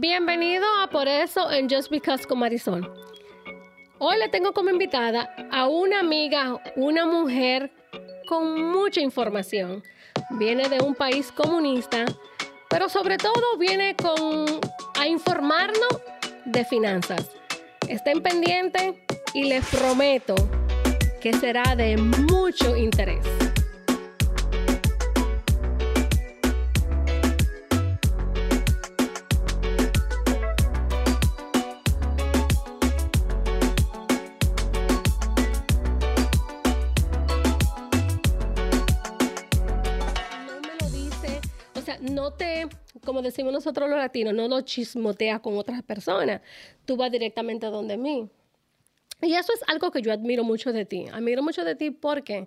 Bienvenido a Por eso en Just Because con Marisol. Hoy le tengo como invitada a una amiga, una mujer con mucha información. Viene de un país comunista, pero sobre todo viene con a informarnos de finanzas. Estén pendientes y les prometo que será de mucho interés. Te, como decimos nosotros los latinos, no lo chismotea con otras personas. Tú vas directamente a donde mí. Y eso es algo que yo admiro mucho de ti. Admiro mucho de ti porque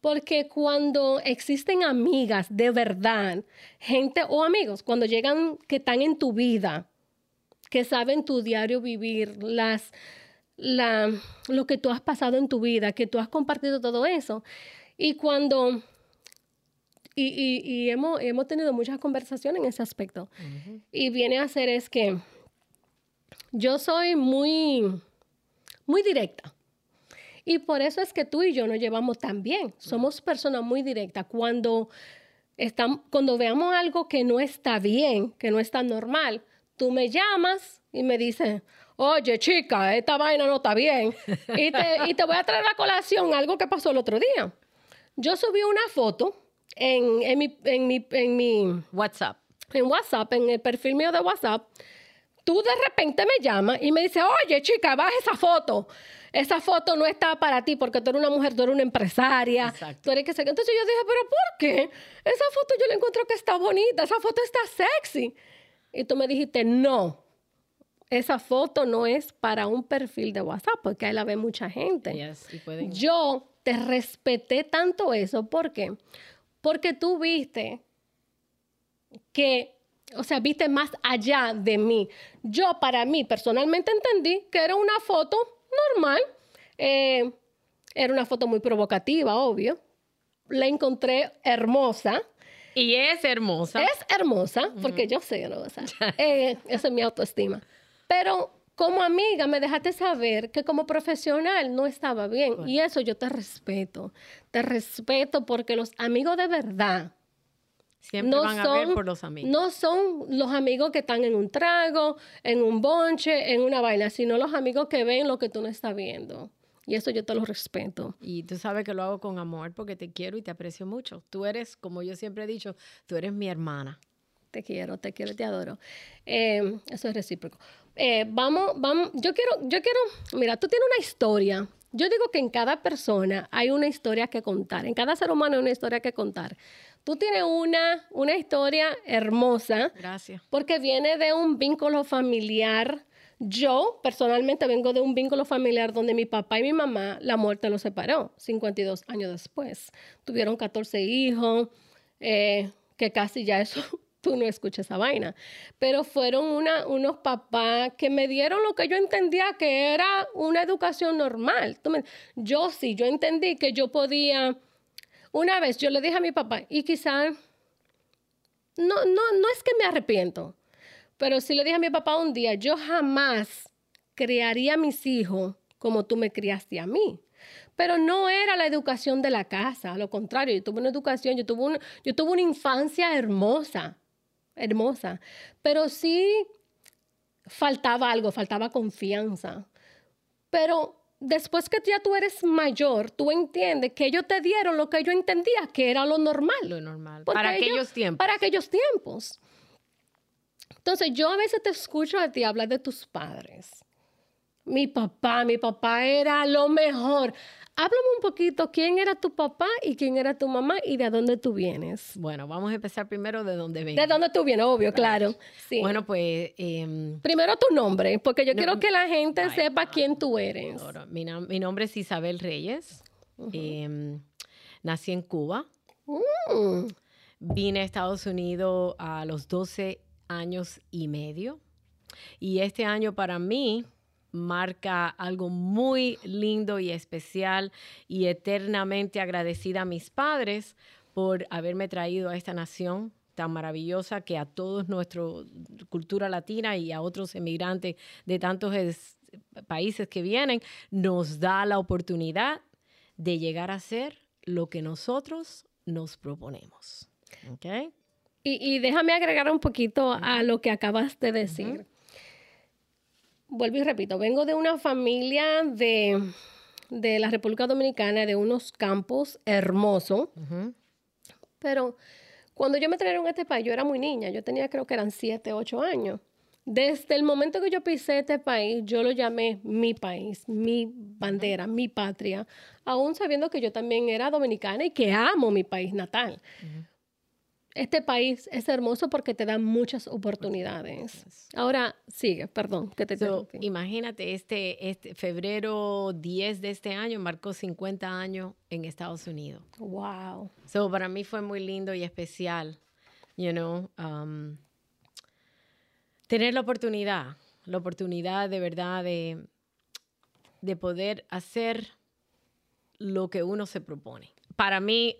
porque cuando existen amigas de verdad, gente o amigos, cuando llegan que están en tu vida, que saben tu diario vivir, las la, lo que tú has pasado en tu vida, que tú has compartido todo eso. Y cuando y, y, y hemos, hemos tenido muchas conversaciones en ese aspecto. Y viene a ser es que yo soy muy, muy directa. Y por eso es que tú y yo nos llevamos tan bien. Somos personas muy directas. Cuando veamos algo que no está bien, que no está normal, tú me llamas y me dices, oye chica, esta vaina no está bien. Y te, y te voy a traer a colación algo que pasó el otro día. Yo subí una foto en, en, mi, en, mi, en mi WhatsApp. en WhatsApp, en el perfil mío de WhatsApp, tú de repente me llamas y me dices, oye, chica, baja esa foto. Esa foto no está para ti porque tú eres una mujer, tú eres una empresaria. Exacto. Tú eres que sé qué. Entonces yo dije, pero ¿por qué? Esa foto yo la encuentro que está bonita, esa foto está sexy. Y tú me dijiste, no, esa foto no es para un perfil de WhatsApp porque ahí la ve mucha gente. Yes, y pueden- Yo te respeté tanto eso. ¿Por qué? Porque tú viste que, o sea, viste más allá de mí. Yo, para mí, personalmente entendí que era una foto normal. Eh, era una foto muy provocativa, obvio. La encontré hermosa. Y es hermosa. Es hermosa, porque yo soy hermosa. Eh, esa es mi autoestima. Pero como amiga me dejaste saber que como profesional no estaba bien. Y eso yo te respeto. Te respeto porque los amigos de verdad Siempre no van a son, ver por los amigos. no son los amigos que están en un trago, en un bonche, en una vaina, sino los amigos que ven lo que tú no estás viendo. Y eso yo te lo respeto. Y tú sabes que lo hago con amor porque te quiero y te aprecio mucho. Tú eres, como yo siempre he dicho, tú eres mi hermana. Te quiero, te quiero y te adoro. Eh, eso es recíproco. Eh, vamos, vamos, yo quiero, yo quiero, mira, tú tienes una historia. Yo digo que en cada persona hay una historia que contar. En cada ser humano hay una historia que contar. Tú tienes una, una historia hermosa Gracias. porque viene de un vínculo familiar. Yo personalmente vengo de un vínculo familiar donde mi papá y mi mamá, la muerte los separó 52 años después. Tuvieron 14 hijos, eh, que casi ya eso, tú no escuchas esa vaina. Pero fueron unos papás que me dieron lo que yo entendía que era una educación normal. Yo sí, yo entendí que yo podía... Una vez yo le dije a mi papá, y quizá no, no, no es que me arrepiento, pero sí le dije a mi papá un día, yo jamás criaría a mis hijos como tú me criaste a mí. Pero no era la educación de la casa, a lo contrario, yo tuve una educación, yo tuve, un- yo tuve una infancia hermosa, hermosa, pero sí faltaba algo, faltaba confianza. Pero después que ya tú eres mayor, tú entiendes que ellos te dieron lo que yo entendía que era lo normal. Lo normal. Para ellos- aquellos tiempos. Para aquellos tiempos. Entonces, yo a veces te escucho a ti hablar de tus padres. Mi papá, mi papá era lo mejor. Háblame un poquito quién era tu papá y quién era tu mamá y de dónde tú vienes. Bueno, vamos a empezar primero de dónde vengo. De dónde tú vienes, obvio, claro. Sí. Bueno, pues em, Primero tu nombre, porque yo No, quiero que la gente ay, sepa quién tú eres. mi, nam- mi nombre es Isabel Reyes. Em, nací en Cuba. Mm, Vine a Estados Unidos a los 12 años y medio. Y este año para mí marca algo muy lindo y especial y eternamente agradecida a mis padres por haberme traído a esta nación tan maravillosa que a todos nuestra cultura latina y a otros emigrantes de tantos países que vienen, nos da la oportunidad de llegar a ser lo que nosotros nos proponemos. ¿Okay? Y, déjame agregar un poquito a lo que acabas de decir. Vuelvo y repito, vengo de una familia de, la República Dominicana, de unos campos hermosos, pero cuando yo me trajeron a este país, yo era muy niña, yo tenía creo que eran 7, 8 años. Desde el momento que yo pisé este país, yo lo llamé mi país, mi bandera, mi patria, aún sabiendo que yo también era dominicana y que amo mi país natal. Este país es hermoso porque te da muchas oportunidades. Ahora sigue, perdón, que te so, Imagínate, este, este febrero 10 de este año marcó 50 años en Estados Unidos. Wow. So, para mí fue muy lindo y especial, you know, um, tener la oportunidad, la oportunidad de verdad de, de poder hacer lo que uno se propone. Para mí,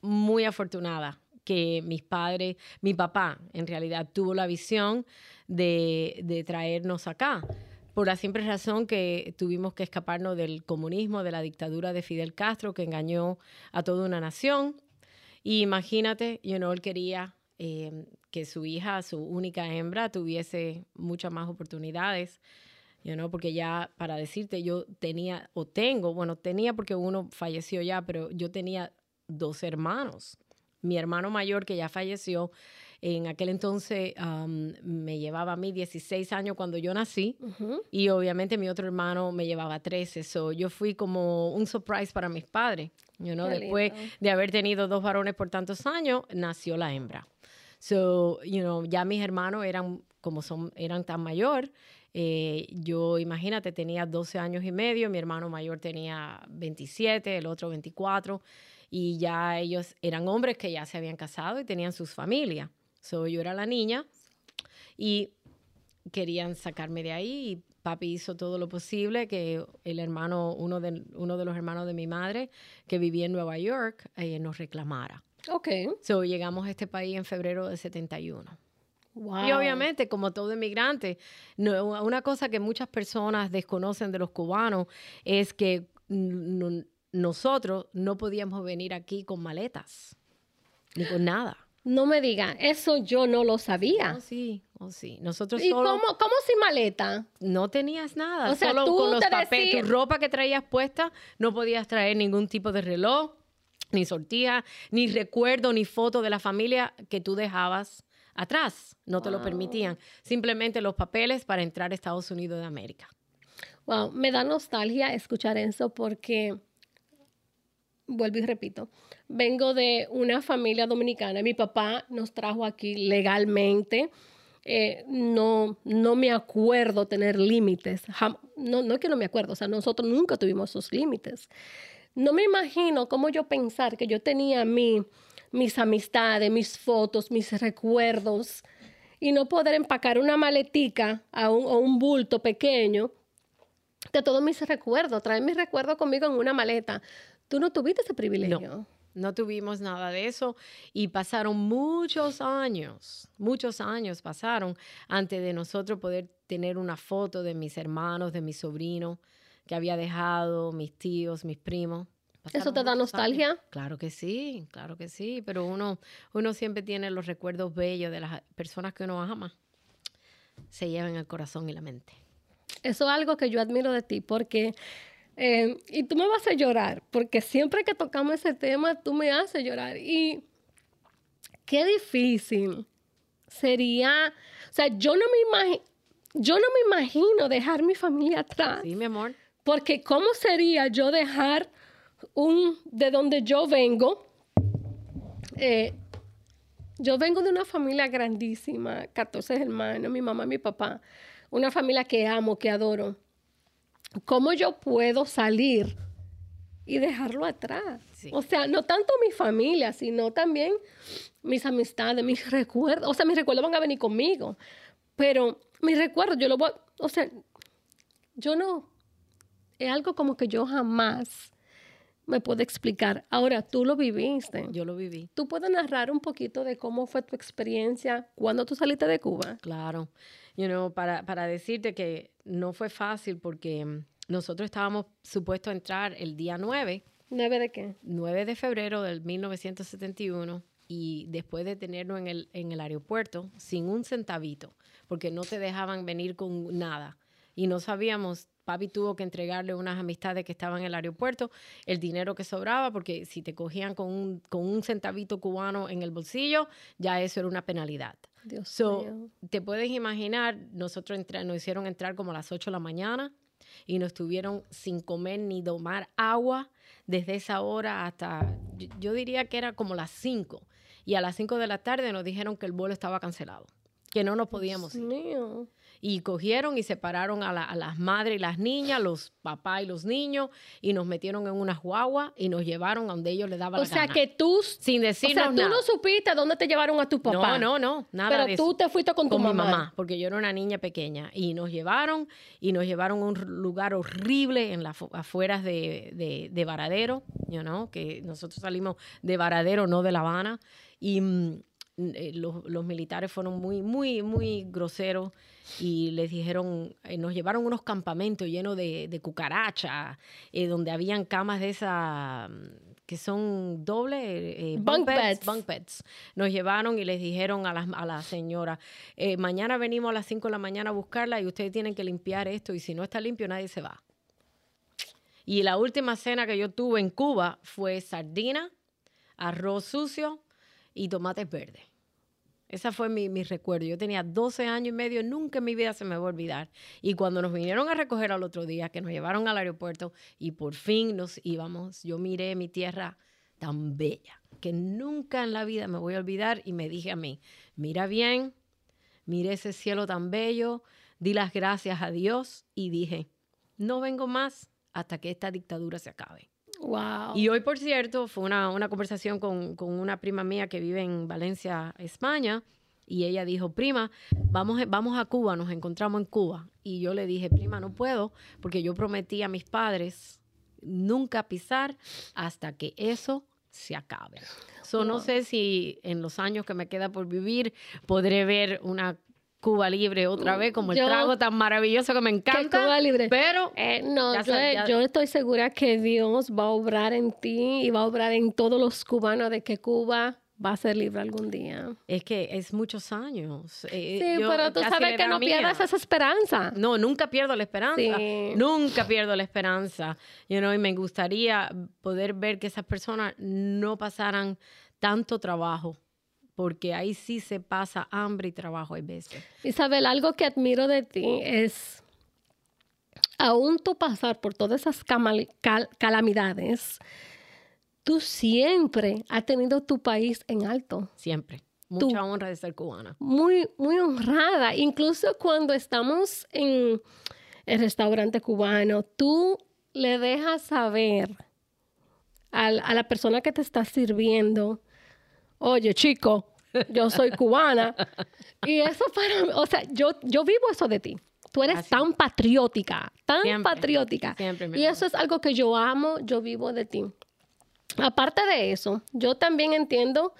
muy afortunada que mis padres, mi papá en realidad tuvo la visión de, traernos acá por la simple razón que tuvimos que escaparnos del comunismo, de la dictadura de Fidel Castro, que engañó a toda una nación. Y imagínate, you know, él quería eh, que su hija, su única hembra, tuviese muchas más oportunidades, you know, porque ya, para decirte, yo tenía, o tengo, bueno, tenía porque uno falleció ya, pero yo tenía dos hermanos mi hermano mayor que ya falleció, en aquel entonces me llevaba a mí 16 años cuando yo nací y obviamente mi otro hermano me llevaba 13. So, yo fui como un surprise para mis padres. You know, después de haber tenido dos varones por tantos años, nació la hembra. So, you know, ya mis hermanos eran como son, eran tan mayor. Eh, yo, imagínate, tenía 12 años y medio, mi hermano mayor tenía 27, el otro 24 y ya ellos eran hombres que ya se habían casado y tenían sus familias. So, yo era la niña y querían sacarme de ahí y papi hizo todo lo posible que el hermano, uno de, uno de los hermanos de mi madre que vivía en Nueva York, eh, nos reclamara. Ok. So, llegamos a este país en febrero de 71. Wow. Y obviamente, como todo inmigrante, una cosa que muchas personas desconocen de los cubanos es que nosotros no podíamos venir aquí con maletas, ni con nada. No me diga, eso yo no lo sabía. Oh, sí, oh, sí. Nosotros ¿Y cómo, cómo sin maleta? No tenías nada. O sea, solo con los papeles, tu ropa que traías puesta, no podías traer ningún tipo de reloj, ni sortija, ni recuerdo, ni foto de la familia que tú dejabas atrás. No te lo permitían. Simplemente los papeles para entrar a Estados Unidos de América. Wow, me da nostalgia escuchar eso porque vuelvo y repito, vengo de una familia dominicana. Mi papá nos trajo aquí legalmente. Eh, no, no me acuerdo tener límites. No, no es que no me acuerdo, o sea, nosotros nunca tuvimos esos límites. No me imagino cómo yo pensar que yo tenía mi, mis amistades, mis fotos, mis recuerdos y no poder empacar una maletica a un, un bulto pequeño de todos mis recuerdos, traer mis recuerdos conmigo en una maleta. Tú no tuviste ese privilegio. No, no tuvimos nada de eso y pasaron muchos años, muchos años pasaron antes de nosotros poder tener una foto de mis hermanos, de mis sobrinos que había dejado, mis tíos, mis primos. ¿Eso te da nostalgia? Claro que sí, claro que sí, pero uno, uno siempre tiene los recuerdos bellos de las personas que uno ama. Se llevan el corazón y la mente. Eso es algo que yo admiro de ti, porque eh, y tú me vas a llorar, porque siempre que tocamos ese tema, tú me haces llorar. Y qué difícil sería, o sea, yo no me imagino, yo no me imagino dejar mi familia atrás. Sí, mi amor. Porque ¿cómo sería yo dejar un, de donde yo vengo? Eh, yo vengo de una familia grandísima, 14 hermanos, mi mamá y mi papá, una familia que amo, que adoro. ¿Cómo yo puedo salir y dejarlo atrás? O sea, no tanto mi familia, sino también mis amistades, mis recuerdos. O sea, mis recuerdos van a venir conmigo, pero mis recuerdos yo lo voy, o sea, yo no, es algo como que yo jamás me puede explicar. Ahora, tú lo viviste. Yo lo viví. ¿Tú puedes narrar un poquito de cómo fue tu experiencia cuando tú saliste de Cuba? Claro. You know, para, para decirte que no fue fácil porque mm, nosotros estábamos supuestos a entrar el día 9, ¿Nueve de qué? 9 de febrero del 1971 y después de tenerlo en el, en el aeropuerto sin un centavito, porque no te dejaban venir con nada. Y no sabíamos, papi tuvo que entregarle unas amistades que estaban en el aeropuerto el dinero que sobraba, porque si te cogían con un, con un centavito cubano en el bolsillo, ya eso era una penalidad. Dios So, mío. te puedes imaginar, nosotros entra- nos hicieron entrar como a las 8 de la mañana y nos tuvieron sin comer ni tomar agua desde esa hora hasta, yo, yo diría que era como las 5. Y a las 5 de la tarde nos dijeron que el vuelo estaba cancelado, que no nos podíamos Dios ir. mío. Y cogieron y separaron a, la- a las madres y las niñas, los papás y los niños, y nos metieron en unas guaguas y nos llevaron a donde ellos les daba O la sea gana. que tú, sin o decirnos sea, tú nada. no supiste dónde te llevaron a tu papá. No, no, no, nada Pero de tú eso. te fuiste con tu con mi mamá. mamá, porque yo era una niña pequeña. Y nos llevaron, y nos llevaron a un lugar horrible en las fu- afueras de, de, de Varadero, you know, que nosotros salimos de Varadero, no de La Habana. Y mm, eh, los, los militares fueron muy, muy, muy groseros y les dijeron, eh, nos llevaron unos campamentos llenos de, de cucarachas, eh, donde habían camas de esas que son doble, Bunk beds. bunk beds. Nos llevaron y les dijeron a la, a la señora, mañana venimos a las 5 de la mañana a buscarla y ustedes tienen que limpiar esto y si no está limpio nadie se va. Y la última cena que yo tuve en Cuba fue sardina, arroz sucio y tomates verdes. Esa fue mi, mi recuerdo. Yo tenía 12 años y medio, nunca en mi vida se me va a olvidar. Y cuando nos vinieron a recoger al otro día, que nos llevaron al aeropuerto y por fin nos íbamos, yo miré mi tierra tan bella que nunca en la vida me voy a olvidar y me dije a mí, mira bien, miré ese cielo tan bello, di las gracias a Dios y dije, no vengo más hasta que esta dictadura se acabe. Wow. Y hoy, por cierto, fue una, una conversación con, con una prima mía que vive en Valencia, España, y ella dijo, prima, vamos, vamos a Cuba, nos encontramos en Cuba. Y yo le dije, prima, no puedo, porque yo prometí a mis padres nunca pisar hasta que eso se acabe. So, No sé si en los años que me queda por vivir podré ver una Cuba libre otra vez, como el Yo- trago tan maravilloso que me Que encanta. Cuba libre. Pero Eh, no, Ya yo, ya- yo estoy segura que Dios va a obrar en ti y va a obrar en todos los cubanos de que Cuba va a ser libre algún día. Es que es muchos años. Eh, Sí, yo pero tú sabes que no mía. pierdas esa esperanza. No, nunca pierdo la esperanza. Sí. Nunca pierdo la esperanza. You know, y me gustaría poder ver que esas personas no pasaran tanto trabajo, porque ahí sí se pasa hambre y trabajo a veces. Isabel, algo que admiro de ti es, aún tú pasar por todas esas cal- calamidades, tú siempre has tenido tu país en alto. Siempre. Tú. Mucha honra de ser cubana. muy, muy honrada. Incluso cuando estamos en el restaurante cubano, tú le dejas saber a, la persona que te está sirviendo, oye, chico, yo soy cubana. y eso para mí, o sea, yo, yo vivo eso de ti. Tú eres tan patriótica, tan Siempre, patriótica. siempre, y eso es algo que yo amo, yo vivo de ti. Aparte de eso, yo también entiendo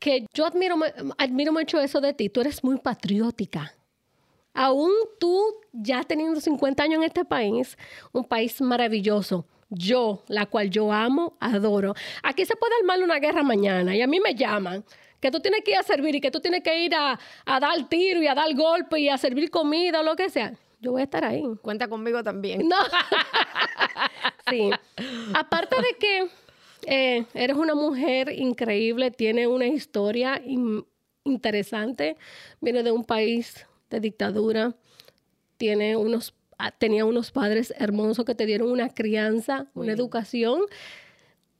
que yo admiro, admiro mucho eso de ti. Tú eres muy patriótica. Aún tú, ya teniendo 50 años en este país, un país maravilloso. Yo, la cual yo amo, adoro. Aquí se puede armar una guerra mañana y a mí me llaman que tú tienes que ir a servir y que tú tienes que ir a, a dar tiro y a dar golpe y a servir comida o lo que sea. Yo voy a estar ahí. Cuenta conmigo también. No. sí. Aparte de que eh, eres una mujer increíble, tiene una historia in- interesante, viene de un país de dictadura, tiene unos, ah, tenía unos padres hermosos que te dieron una crianza, una educación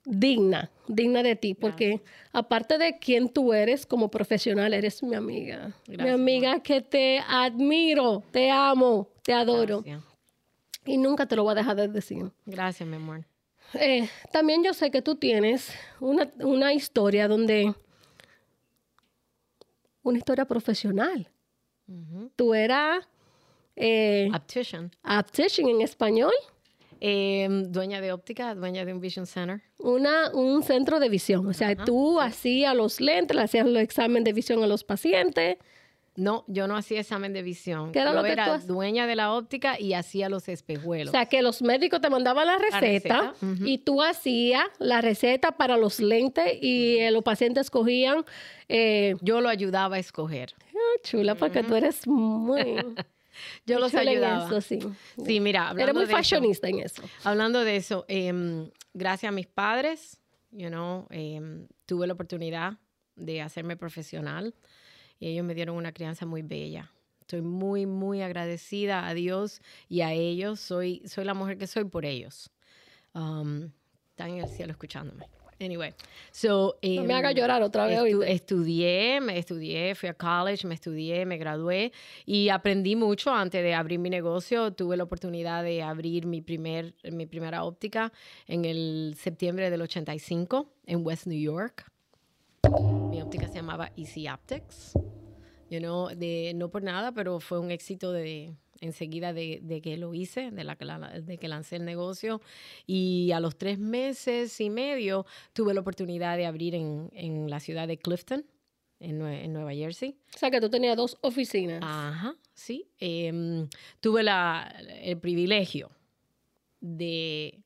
digna, digna de ti, porque aparte de quién tú eres como profesional, eres mi amiga. mi amiga que te admiro, te amo, te adoro. Gracias. Y nunca te lo voy a dejar de decir. Gracias, mi amor. Eh, también yo sé que tú tienes una, una historia donde... Una historia profesional. Tú eras eh, Optician. optician en español. Em, dueña de óptica, dueña de un Vision Center. Una, un centro de visión. O sea, tú hacías los lentes, le hacías los exámenes de visión a los pacientes. No, yo no hacía examen de visión. ¿Qué era yo lo que tú era dueña de la óptica y hacía los espejuelos. O sea, que los médicos te mandaban la receta, y tú hacías la receta para los lentes y eh, los pacientes escogían. Eh, yo lo ayudaba a escoger. ah, chula, porque tú eres muy. Yo los ayudaba. eso, sí. Sí, mira, hablando Eres muy de eso- fashionista en eso. Hablando de eso, em, gracias a mis padres, you know, em, tuve la oportunidad de hacerme profesional y ellos me dieron una crianza muy bella. Estoy muy, muy agradecida a Dios y a ellos. Soy, soy la mujer que soy por ellos. Um, están en el cielo escuchándome. Anyway, so, No me em, haga llorar otra vez. Estu- ¿oíste? estudié, me estudié, fui a college, me estudié, me gradué y aprendí mucho antes de abrir mi negocio. Tuve la oportunidad de abrir mi, primer, mi primera óptica en el septiembre del 85 en West New York. Mi óptica se llamaba Easy Optics. You know, de, no por nada, pero fue un éxito de enseguida de, de que lo hice, de, la, que la- de que lancé el negocio. Y a los tres meses y medio tuve la oportunidad de abrir en, en la ciudad de Clifton, en, Nue- en Nueva Jersey. O sea, que tú tenías dos oficinas. Ajá, sí. Em, tuve la, el privilegio de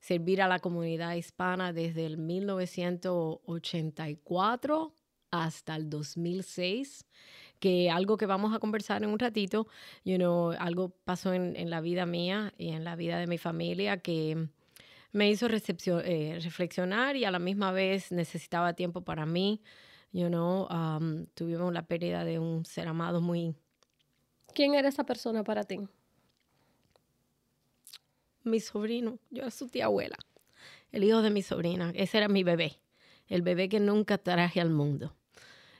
servir a la comunidad hispana desde el 1984 hasta el 2006, que algo que vamos a conversar en un ratito, you know, algo pasó en, en la vida mía y en la vida de mi familia que me hizo eh, reflexionar y a la misma vez necesitaba tiempo para mí. You know, um, tuvimos la pérdida de un ser amado muy... ¿Quién era esa persona para ti? Mi sobrino, yo era su tía abuela, el hijo de mi sobrina, ese era mi bebé, el bebé que nunca traje al mundo.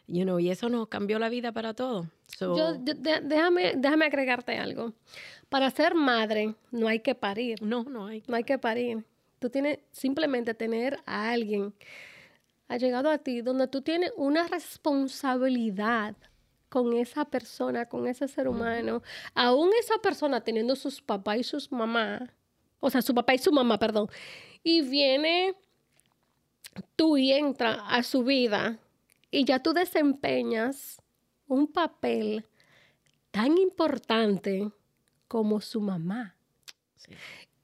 You know, y eso nos cambió la vida para todo. So, Yo, yo- déjame, déjame agregarte algo. Para ser madre no hay que parir. no, no hay. No hay que parir. Tú tienes simplemente tener a alguien ha llegado a ti donde tú tienes una responsabilidad con esa persona, con ese ser humano. Aún esa persona teniendo sus papás y sus mamás, o sea, su papá y su mamá, perdón, y viene tú y entra a su vida y ya tú desempeñas un papel tan importante como su mamá. Sí,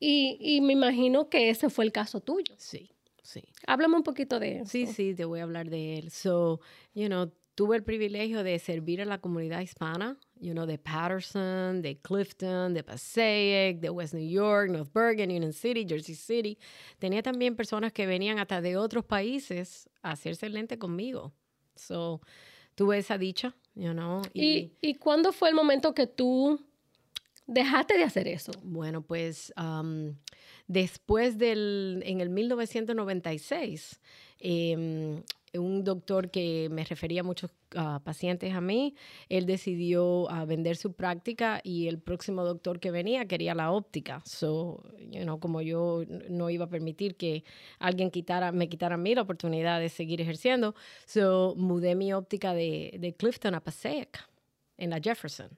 Y, y me imagino que ese fue el caso tuyo. sí, sí. Háblame un poquito de eso. Sí, sí, te voy a hablar de él. So, you know, tuve el privilegio de servir a la comunidad hispana, you know, de Patterson, de Clifton, de Passaic, de West New York, North Bergen, Union City, Jersey City. Tenía también personas que venían hasta de otros países a hacerse lente conmigo. So, tuve esa dicha, you know. ¿Y, ¿Y cuándo fue el momento que tú dejaste de hacer eso? Bueno, pues um, después del, en el 1996, em, un doctor que me refería a muchos pacientes a mí, él decidió ah, vender su práctica y el próximo doctor que venía quería la óptica. So, you know, como yo no iba a permitir que alguien quitara, me quitara a mí la oportunidad de seguir ejerciendo, so, mudé mi óptica de, de Clifton a Passaic, en la Jefferson.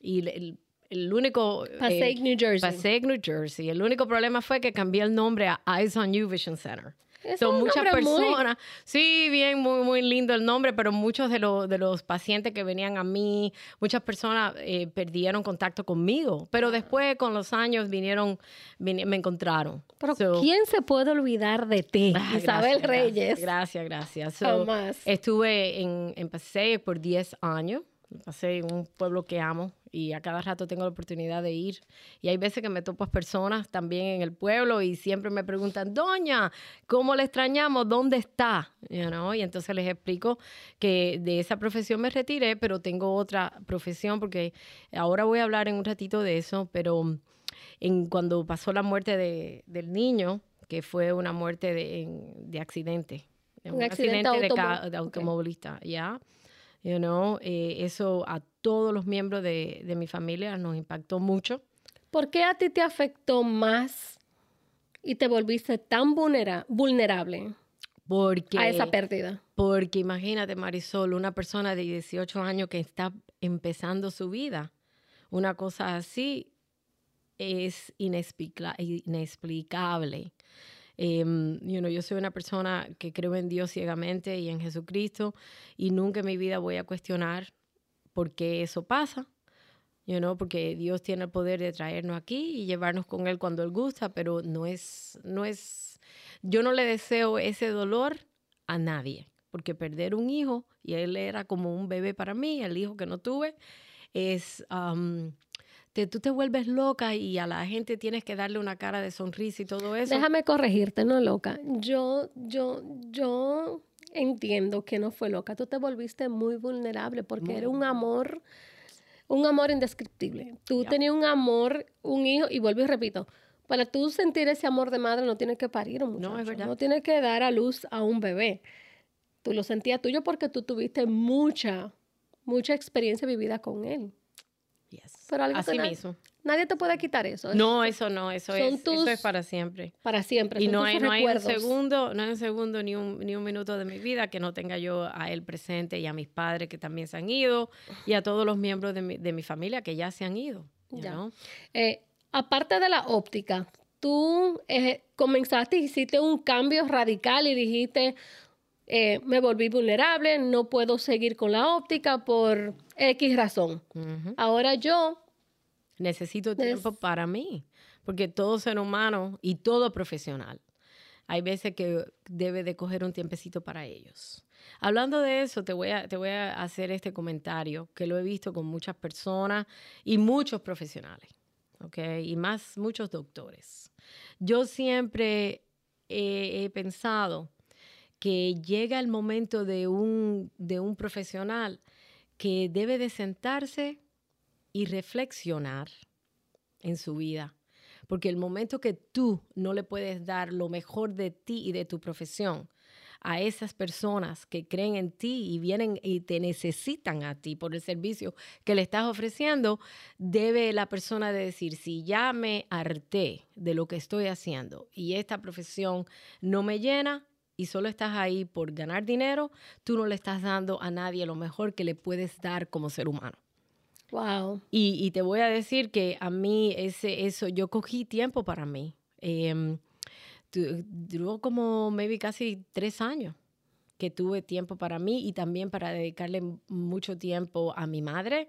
Y el, el- el único... eh, Passaic, New Jersey. Passaic, New Jersey. El único problema fue que cambié el nombre a Eyes on You Vision Center. Son muchas nombre muy- personas. Sí, bien, muy, muy lindo el nombre, pero muchos de, los de los pacientes que venían a mí, muchas personas eh, perdieron contacto conmigo. Pero después, con los años, vinieron, vini- me encontraron. Pero So- ¿quién se puede olvidar de ti? Ah, Isabel gracias, Reyes. Gracias, gracias. So, Jamás. Estuve en, en Passaic por 10 años. En un pueblo que amo y a cada rato tengo la oportunidad de ir. Y hay veces que me topo a personas también en el pueblo y siempre me preguntan, Doña, ¿cómo le extrañamos? ¿Dónde está? You know, Y entonces les explico que de esa profesión me retiré, pero tengo otra profesión porque ahora voy a hablar en un ratito de eso, pero en, cuando pasó la muerte de- del niño, que fue una muerte de, en- de accidente. Un Un, accidente accidente, de, de automovilista, ¿ya? You know, eh, eso a todos los miembros de, de mi familia nos impactó mucho. ¿Por qué a ti te afectó más y te volviste tan vulnera- vulnerable Porque, a esa pérdida? porque imagínate, Marisol, una persona de 18 años que está empezando su vida, una cosa así es inexplica- inexplicable. Em, you know, yo soy una persona que creo en Dios ciegamente y en Jesucristo y nunca en mi vida voy a cuestionar por qué eso pasa. You know, porque Dios tiene el poder de traernos aquí y llevarnos con Él cuando Él gusta, pero no es, no es, yo no le deseo ese dolor a nadie, porque perder un hijo, y él era como un bebé para mí, el hijo que no tuve, es, um, te, tú te vuelves loca y a la gente tienes que darle una cara de sonrisa y todo eso. Déjame corregirte, no loca. Yo, yo, yo entiendo que no fue loca. Tú te volviste muy vulnerable porque era un amor, un amor indescriptible. Tú tenías un amor, un hijo, y vuelvo y repito, para tú sentir ese amor de madre no tienes que parir un muchacho. No, es verdad. No tienes que dar a luz a un bebé. Tú lo sentías tuyo porque tú tuviste mucha, mucha experiencia vivida con él. Pero algo Así mismo. Nadie te puede quitar eso. es No, eso no, eso son es, eso es para siempre. para siempre. Y son no hay, no hay un segundo, no hay un segundo ni un, ni un minuto de mi vida que no tenga yo a él presente y a mis padres que también se han ido y a todos los miembros de mi, de mi familia que ya se han ido. Ya. Eh, aparte de la óptica, tú eh, comenzaste, hiciste un cambio radical y dijiste, eh, me volví vulnerable, no puedo seguir con la óptica por X razón. Ahora yo, Necesito Es- tiempo para mí, porque todo ser humano y todo profesional, hay veces que debe de coger un tiempecito para ellos. Hablando de eso, te voy a, te voy a hacer este comentario que lo he visto con muchas personas y muchos profesionales, ¿ok? Y más muchos doctores. Yo siempre he, he pensado que llega el momento de un, de un profesional que debe de sentarse y reflexionar en su vida. Porque el momento que tú no le puedes dar lo mejor de ti y de tu profesión a esas personas que creen en ti y vienen y te necesitan a ti por el servicio que le estás ofreciendo, debe la persona de decir, si ya me harté de lo que estoy haciendo y esta profesión no me llena y solo estás ahí por ganar dinero, tú no le estás dando a nadie lo mejor que le puedes dar como ser humano. wow, Y, y te voy a decir que a mí ese, eso, yo cogí tiempo para mí. Tu- duró como maybe casi tres años que tuve tiempo para mí y también para dedicarle mucho tiempo a mi madre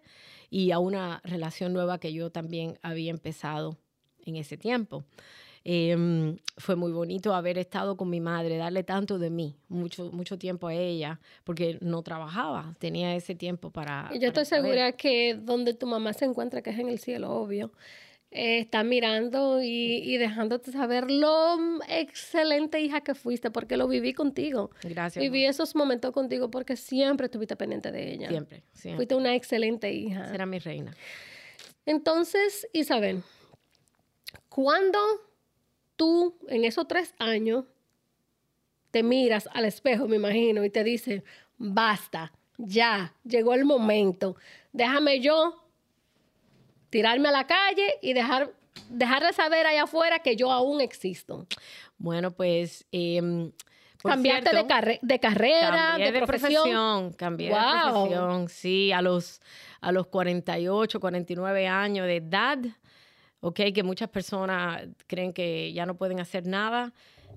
y a una relación nueva que yo también había empezado en ese tiempo. Em, fue muy bonito haber estado con mi madre, darle tanto de mí, mucho, mucho tiempo a ella, porque no trabajaba, tenía ese tiempo para... Y yo estoy saber. segura que donde tu mamá se encuentra, que es en el cielo, obvio, eh, está mirando y, y dejándote saber lo excelente hija que fuiste, porque lo viví contigo. Gracias. Viví esos momentos contigo porque siempre estuviste pendiente de ella. Siempre, siempre. Fuiste una excelente hija. Será mi reina. Entonces, Isabel, ¿cuándo tú en esos tres años te miras al espejo, me imagino, y te dices, basta, ya, llegó el momento, déjame yo tirarme a la calle y dejar, dejar de saber allá afuera que yo aún existo? Bueno, pues. Cambiaste de, carre- de carrera, cambié de, profesión. Cambié Wow. de profesión, sí, a los, a los 48, 49 años de edad. Ok, que muchas personas creen que ya no pueden hacer nada.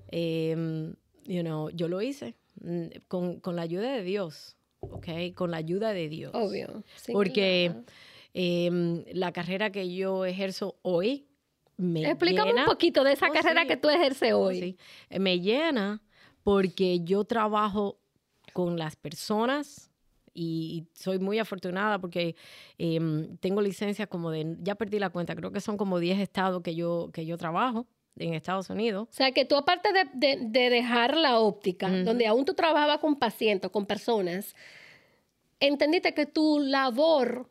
em, you know, yo lo hice mm, con, con la ayuda de Dios. Ok, con la ayuda de Dios. Obvio. sí, Porque claro. em, la carrera que yo ejerzo hoy me Explícame llena. un poquito de esa Oh, carrera sí. que tú ejerces hoy. Sí, eh, me llena porque yo trabajo con las personas y soy muy afortunada porque em, tengo licencias como de, ya perdí la cuenta, creo que son como 10 estados que yo, que yo trabajo en Estados Unidos. O sea, que tú aparte de, de- de dejar la óptica, donde aún tú trabajabas con pacientes, con personas, entendiste que tu labor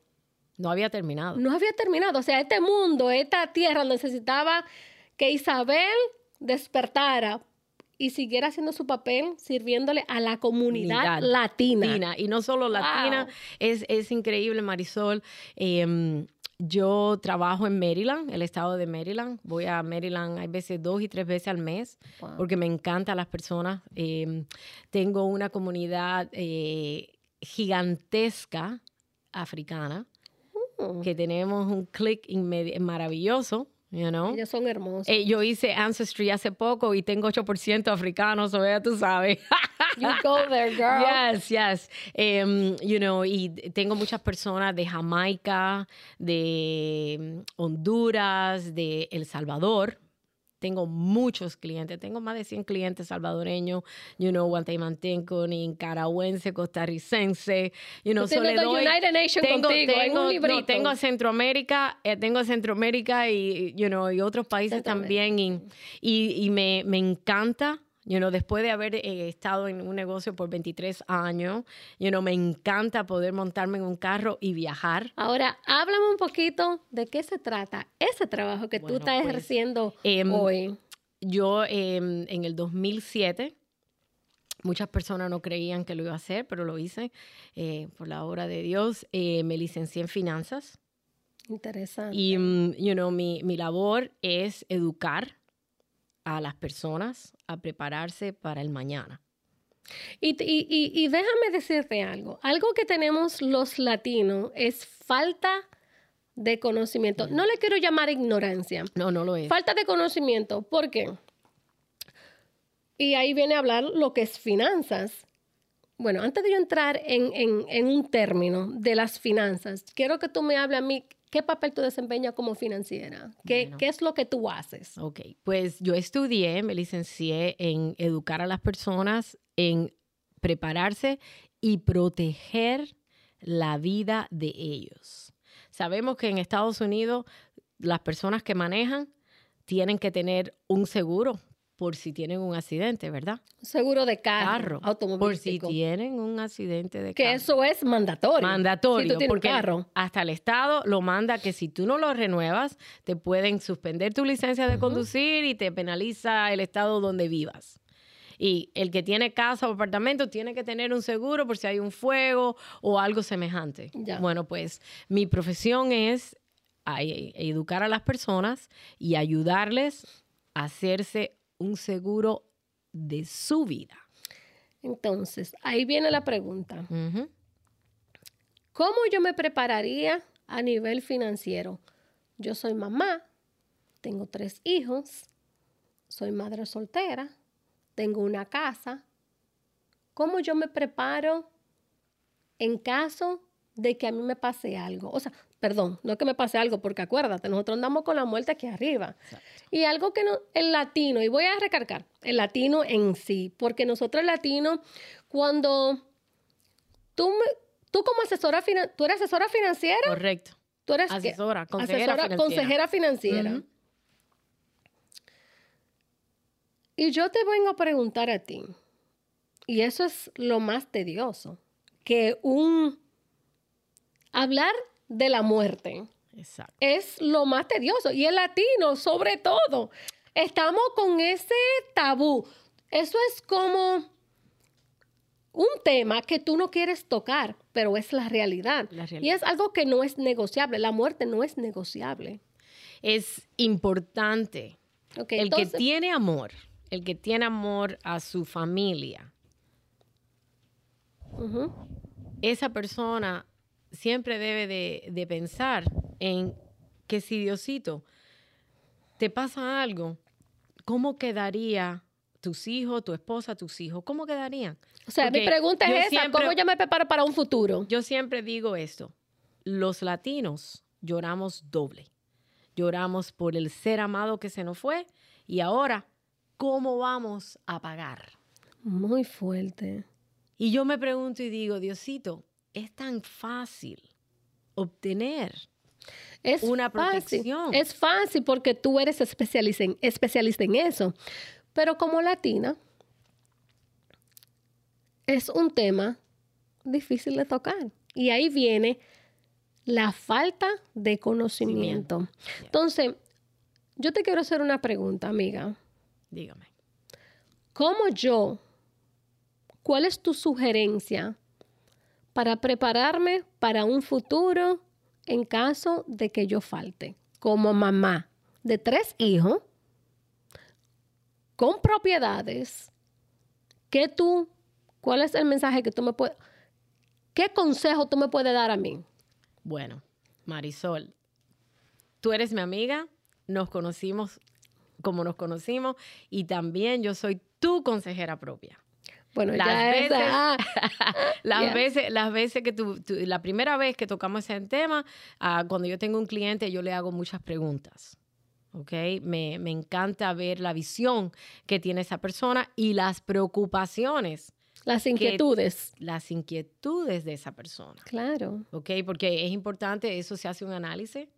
No había terminado. no había terminado. O sea, este mundo, esta tierra necesitaba que Isabel despertara y siguiera haciendo su papel sirviéndole a la comunidad latina. latina. Y no solo latina, Wow. es, es increíble, Marisol. Em, yo trabajo en Maryland, el estado de Maryland. Voy a Maryland, hay veces dos y tres veces al mes, Wow. porque me encantan las personas. Em, tengo una comunidad eh, gigantesca africana, Mm. que tenemos un clic maravilloso. You know. Ellos son hermosos. Eh, yo hice Ancestry hace poco y tengo 8% africanos, o ya tú sabes. you go there, girl. Yes, yes. Em, you know, y tengo muchas personas de Jamaica, de mm, Honduras, de El Salvador. Tengo muchos clientes, tengo más de 100 clientes salvadoreños, you know, guatemalteco, nicaragüense, costarricense, you know, so le doy- United Nations tengo, contigo en tengo, no, tengo Centroamérica, eh, tengo Centroamérica y, you know, y otros países también y, y, y me, me encanta, you know, después de haber eh, estado en un negocio por 23 años, you know, me encanta poder montarme en un carro y viajar. Ahora, háblame un poquito de qué se trata ese trabajo que Bueno, tú estás pues, ejerciendo em, hoy. Yo em, en el 2007, muchas personas no creían que lo iba a hacer, pero lo hice eh, por la obra de Dios. Eh, me licencié en finanzas Interesante. y, mm, you know, mi, mi labor es educar a las personas a prepararse para el mañana. Y, y- y- déjame decirte algo. Algo que tenemos los latinos es falta de conocimiento. No le quiero llamar ignorancia. No, no lo es. Falta de conocimiento. ¿Por qué? Y ahí viene a hablar lo que es finanzas. Bueno, antes de yo entrar en, en- en un término de las finanzas, quiero que tú me hables a mí qué papel tú desempeñas como financiera. ¿Qué, Bueno. qué es lo que tú haces? Ok, pues yo estudié, me licencié en educar a las personas, en prepararse y proteger la vida de ellos. Sabemos que en Estados Unidos las personas que manejan tienen que tener un seguro por si tienen un accidente, ¿verdad? Seguro de carro, Carro. Por si automovilístico. tienen un accidente de que carro. eso es mandatorio. Mandatorio, Si tú tienes porque carro. hasta el Estado lo manda que si tú no lo renuevas, te pueden suspender tu licencia de conducir y te penaliza el Estado donde vivas. Y el que tiene casa o apartamento tiene que tener un seguro por si hay un fuego o algo semejante. Ya. Bueno, pues mi profesión es educar a las personas y ayudarles a hacerse un seguro de su vida. Entonces, ahí viene la pregunta. ¿Cómo yo me prepararía a nivel financiero? Yo soy mamá, tengo tres hijos, soy madre soltera, tengo una casa. ¿Cómo yo me preparo en caso de que a mí me pase algo? O sea, perdón, no que me pase algo, porque acuérdate, nosotros andamos con la muerte aquí arriba. Y algo que no, el latino, y voy a recargar, el latino en sí, porque nosotros el latino, cuando tú, tú como asesora, tú eres asesora financiera, Correcto. tú eres ¿qué? Asesora, consejera Asesora- financiera. consejera financiera. Y yo te vengo a preguntar a ti, y eso es lo más tedioso, que un hablar de la muerte Exacto. es lo más tedioso. Y el latino, sobre todo, estamos con ese tabú. Eso es como un tema que tú no quieres tocar, pero es la realidad. La Y es algo que no es negociable. La muerte no es negociable. Es importante. El entonces- que tiene amor, el que tiene amor a su familia, esa persona siempre debe de, de pensar en que si Diosito te pasa algo, ¿cómo quedaría tus hijos, tu esposa, tus hijos? ¿Cómo quedarían? O sea, mi pregunta es esa, siempre- ¿cómo yo me preparo para un futuro? Yo siempre digo esto, los latinos lloramos doble. Lloramos por el ser amado que se nos fue y ahora, ¿cómo vamos a pagar? Muy fuerte. Y yo me pregunto y digo, Diosito, es tan fácil obtener. Es Una fácil. protección. Es fácil porque tú eres especialista en, especialista en eso. Pero como latina, es un tema difícil de tocar. Y ahí viene la falta de conocimiento. Entonces, yo te quiero hacer una pregunta, amiga. Dígame. ¿Cómo yo, cuál es tu sugerencia para prepararme para un futuro en caso de que yo falte? Como mamá de tres hijos, con propiedades, ¿qué tú, cuál es el mensaje que tú me puedes, qué consejo tú me puedes dar a mí? Bueno, Marisol, tú eres mi amiga nos conocimos como nos conocimos y también yo soy tu consejera propia. Bueno, Las ya veces- esa. ah, Las Yeah. veces, las veces que tú, tú- la primera vez que tocamos ese tema, ah, cuando yo tengo un cliente, yo le hago muchas preguntas. ¿Ok? Me, me encanta ver la visión que tiene esa persona y las preocupaciones, las inquietudes. las inquietudes de esa persona. Claro. ¿Ok? Porque es importante, eso se hace un análisis.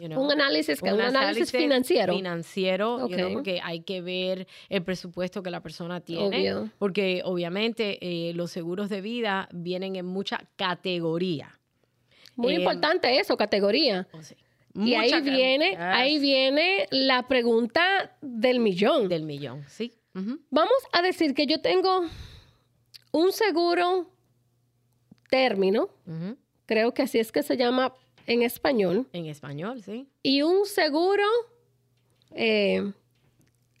You know, Un análisis, un análisis financiero. Financiero, you know, Ok. porque hay que ver el presupuesto que la persona tiene. Obvio. Porque obviamente eh, los seguros de vida vienen en mucha categoría. Muy Eh, importante eso, categoría. O sea, Y ahí mucha viene, Yes, ahí viene la pregunta del millón. del millón, sí. Vamos a decir que yo tengo un seguro término, creo que así es que se llama en español, En español, sí. y un seguro, eh,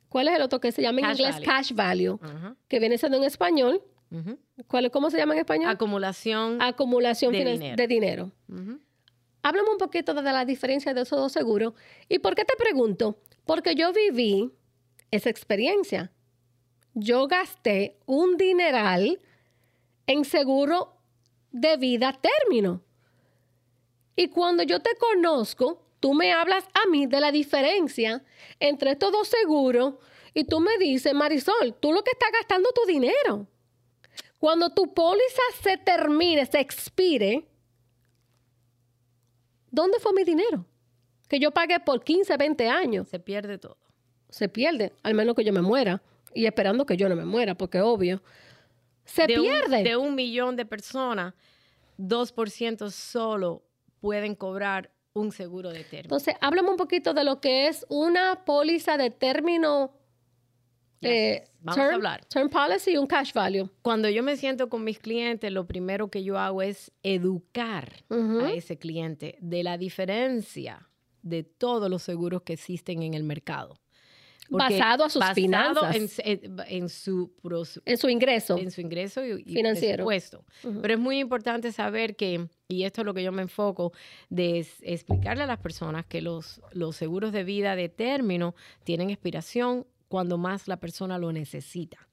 ¿cuál es el otro que se llama en Cash inglés? value. Cash value, que viene siendo en español. Ujú. ¿Cuál, ¿Cómo se llama en español? Acumulación. Acumulación de dinero. de dinero. Ujú. Háblame un poquito de la diferencia de esos dos seguros. ¿Y por qué te pregunto? Porque yo viví esa experiencia. Yo gasté un dineral en seguro de vida término. Y cuando yo te conozco, tú me hablas a mí de la diferencia entre estos dos seguros y tú me dices, Marisol, tú lo que estás gastando tu dinero. Cuando tu póliza se termine, se expire, ¿dónde fue mi dinero? Que yo pagué por 15, 20 años. Se pierde todo. Se pierde, al menos que yo me muera. Y esperando que yo no me muera, porque obvio. Se de un- pierde. de un millón de personas, 2% solo pueden cobrar un seguro de término. Entonces, háblame un poquito de lo que es una póliza de término. Eh, Vamos a term, hablar. Term policy y un cash value. Cuando yo me siento con mis clientes, lo primero que yo hago es educar Ujú. a ese cliente de la diferencia de todos los seguros que existen en el mercado. Basado a sus basado finanzas. En, en- su, En su ingreso. en su ingreso y, y Financiero. presupuesto. Pero es muy importante saber que, y esto es lo que yo me enfoco, de explicarle a las personas que los, los seguros de vida de término tienen expiración cuando más la persona lo necesita.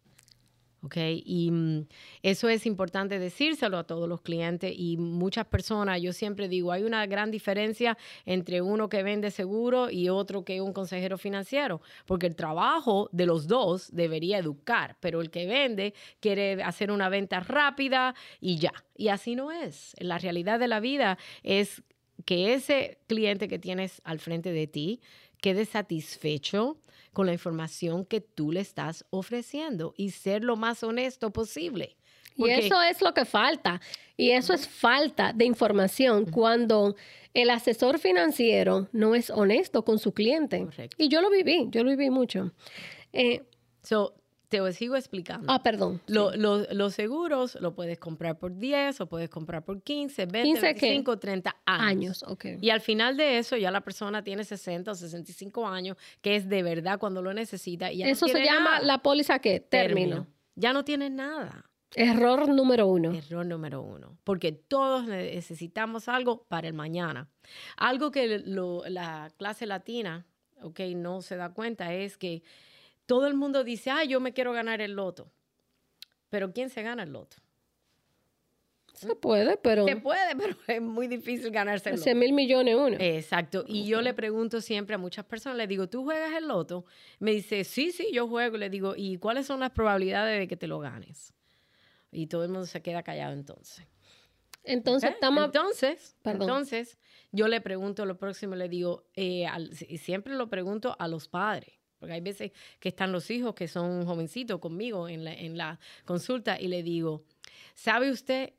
¿Ok? Y mm, eso es importante decírselo a todos los clientes y muchas personas, yo siempre digo, hay una gran diferencia entre uno que vende seguro y otro que es un consejero financiero, porque el trabajo de los dos debería educar, pero el que vende quiere hacer una venta rápida y ya. Y así no es. La realidad de la vida es que ese cliente que tienes al frente de ti quede satisfecho con la información que tú le estás ofreciendo y ser lo más honesto posible. Y eso es lo que falta. Y eso es falta de información cuando el asesor financiero no es honesto con su cliente. Correcto. Y yo lo viví, yo lo viví mucho. Eh, So, te sigo explicando. ah, perdón. Lo- lo- los seguros lo puedes comprar por 10 o puedes comprar por 15, 20, 15 qué? 25, 30 años. Años, ok. Y al final de eso ya la persona tiene 60 o 65 años, que es de verdad cuando lo necesita. Y ya no Eso se llama nada. la póliza que término. Ya no tiene nada. Error número uno. Error número uno. Porque todos necesitamos algo para el mañana. Algo que lo- la clase latina, ok, no se da cuenta es que todo el mundo dice, ah, yo me quiero ganar el loto. Pero ¿quién se gana el loto? Se puede, pero Se puede, pero es muy difícil ganarse el loto. 100 mil millones uno. Exacto. Y yo le pregunto siempre a muchas personas, le digo, ¿tú juegas el loto? Me dice, sí, sí, yo juego. Le digo, ¿y cuáles son las probabilidades de que te lo ganes? Y todo el mundo se queda callado entonces. Entonces, estamos... entonces, Perdón. entonces, yo le pregunto lo próximo, le digo, eh, al- siempre lo pregunto a los padres, porque hay veces que están los hijos que son jovencitos conmigo en la, en la consulta y le digo, ¿sabe usted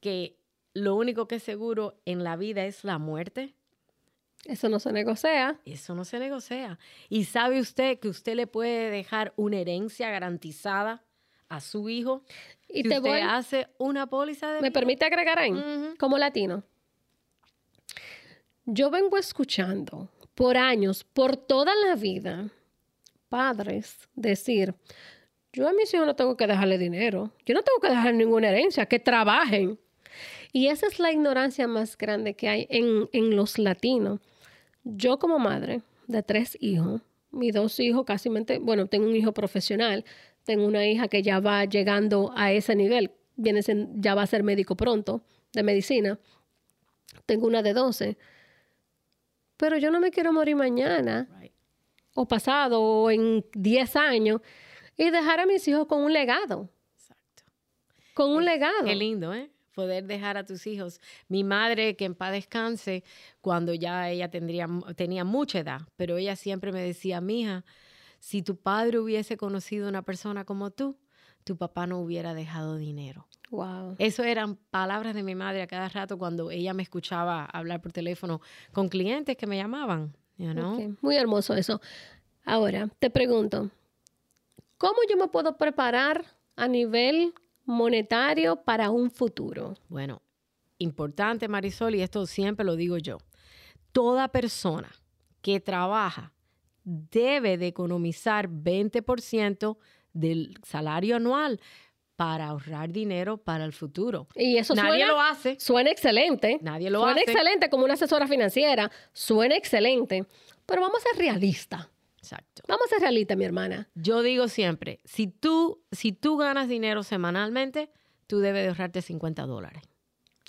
que lo único que es seguro en la vida es la muerte? Eso no se negocia. Eso no se negocia. ¿Y sabe usted que usted le puede dejar una herencia garantizada a su hijo Y si te usted voy... hace una póliza de ¿Me vida? permite agregar ahí? Como latino. Yo vengo escuchando por años, por toda la vida, padres decir, yo a mis hijos no tengo que dejarle dinero, yo no tengo que dejar ninguna herencia, que trabajen. Y esa es la ignorancia más grande que hay en, en los latinos. Yo como madre, de tres hijos. Mis dos hijos casi, bueno, tengo un hijo profesional, tengo una hija que ya va llegando a ese nivel, viene ya va a ser médico pronto, de medicina. Tengo una de 12. Pero yo no me quiero morir mañana, o pasado, o en 10 años, y dejar a mis hijos con un legado. Exacto. Con un legado. Qué lindo, ¿eh? poder dejar a tus hijos. Mi madre, que en paz descanse, cuando ya ella tendría, tenía mucha edad, pero ella siempre me decía, mija, si tu padre hubiese conocido una persona como tú, tu papá no hubiera dejado dinero. Wow. Eso eran palabras de mi madre a cada rato cuando ella me escuchaba hablar por teléfono con clientes que me llamaban. Muy hermoso eso. Ahora, te pregunto, ¿cómo yo me puedo preparar a nivel monetario para un futuro? Bueno, importante Marisol, y esto siempre lo digo yo. Toda persona que trabaja debe de economizar 20% del salario anual para ahorrar dinero para el futuro. Y eso Nadie lo hace. Suena excelente. Nadie lo hace. Suena excelente como una asesora financiera. Suena excelente. Pero vamos a ser realistas. Exacto. Vamos a ser realistas, mi hermana. Yo digo siempre, si tú, si tú ganas dinero semanalmente, tú debes de ahorrarte 50 dólares.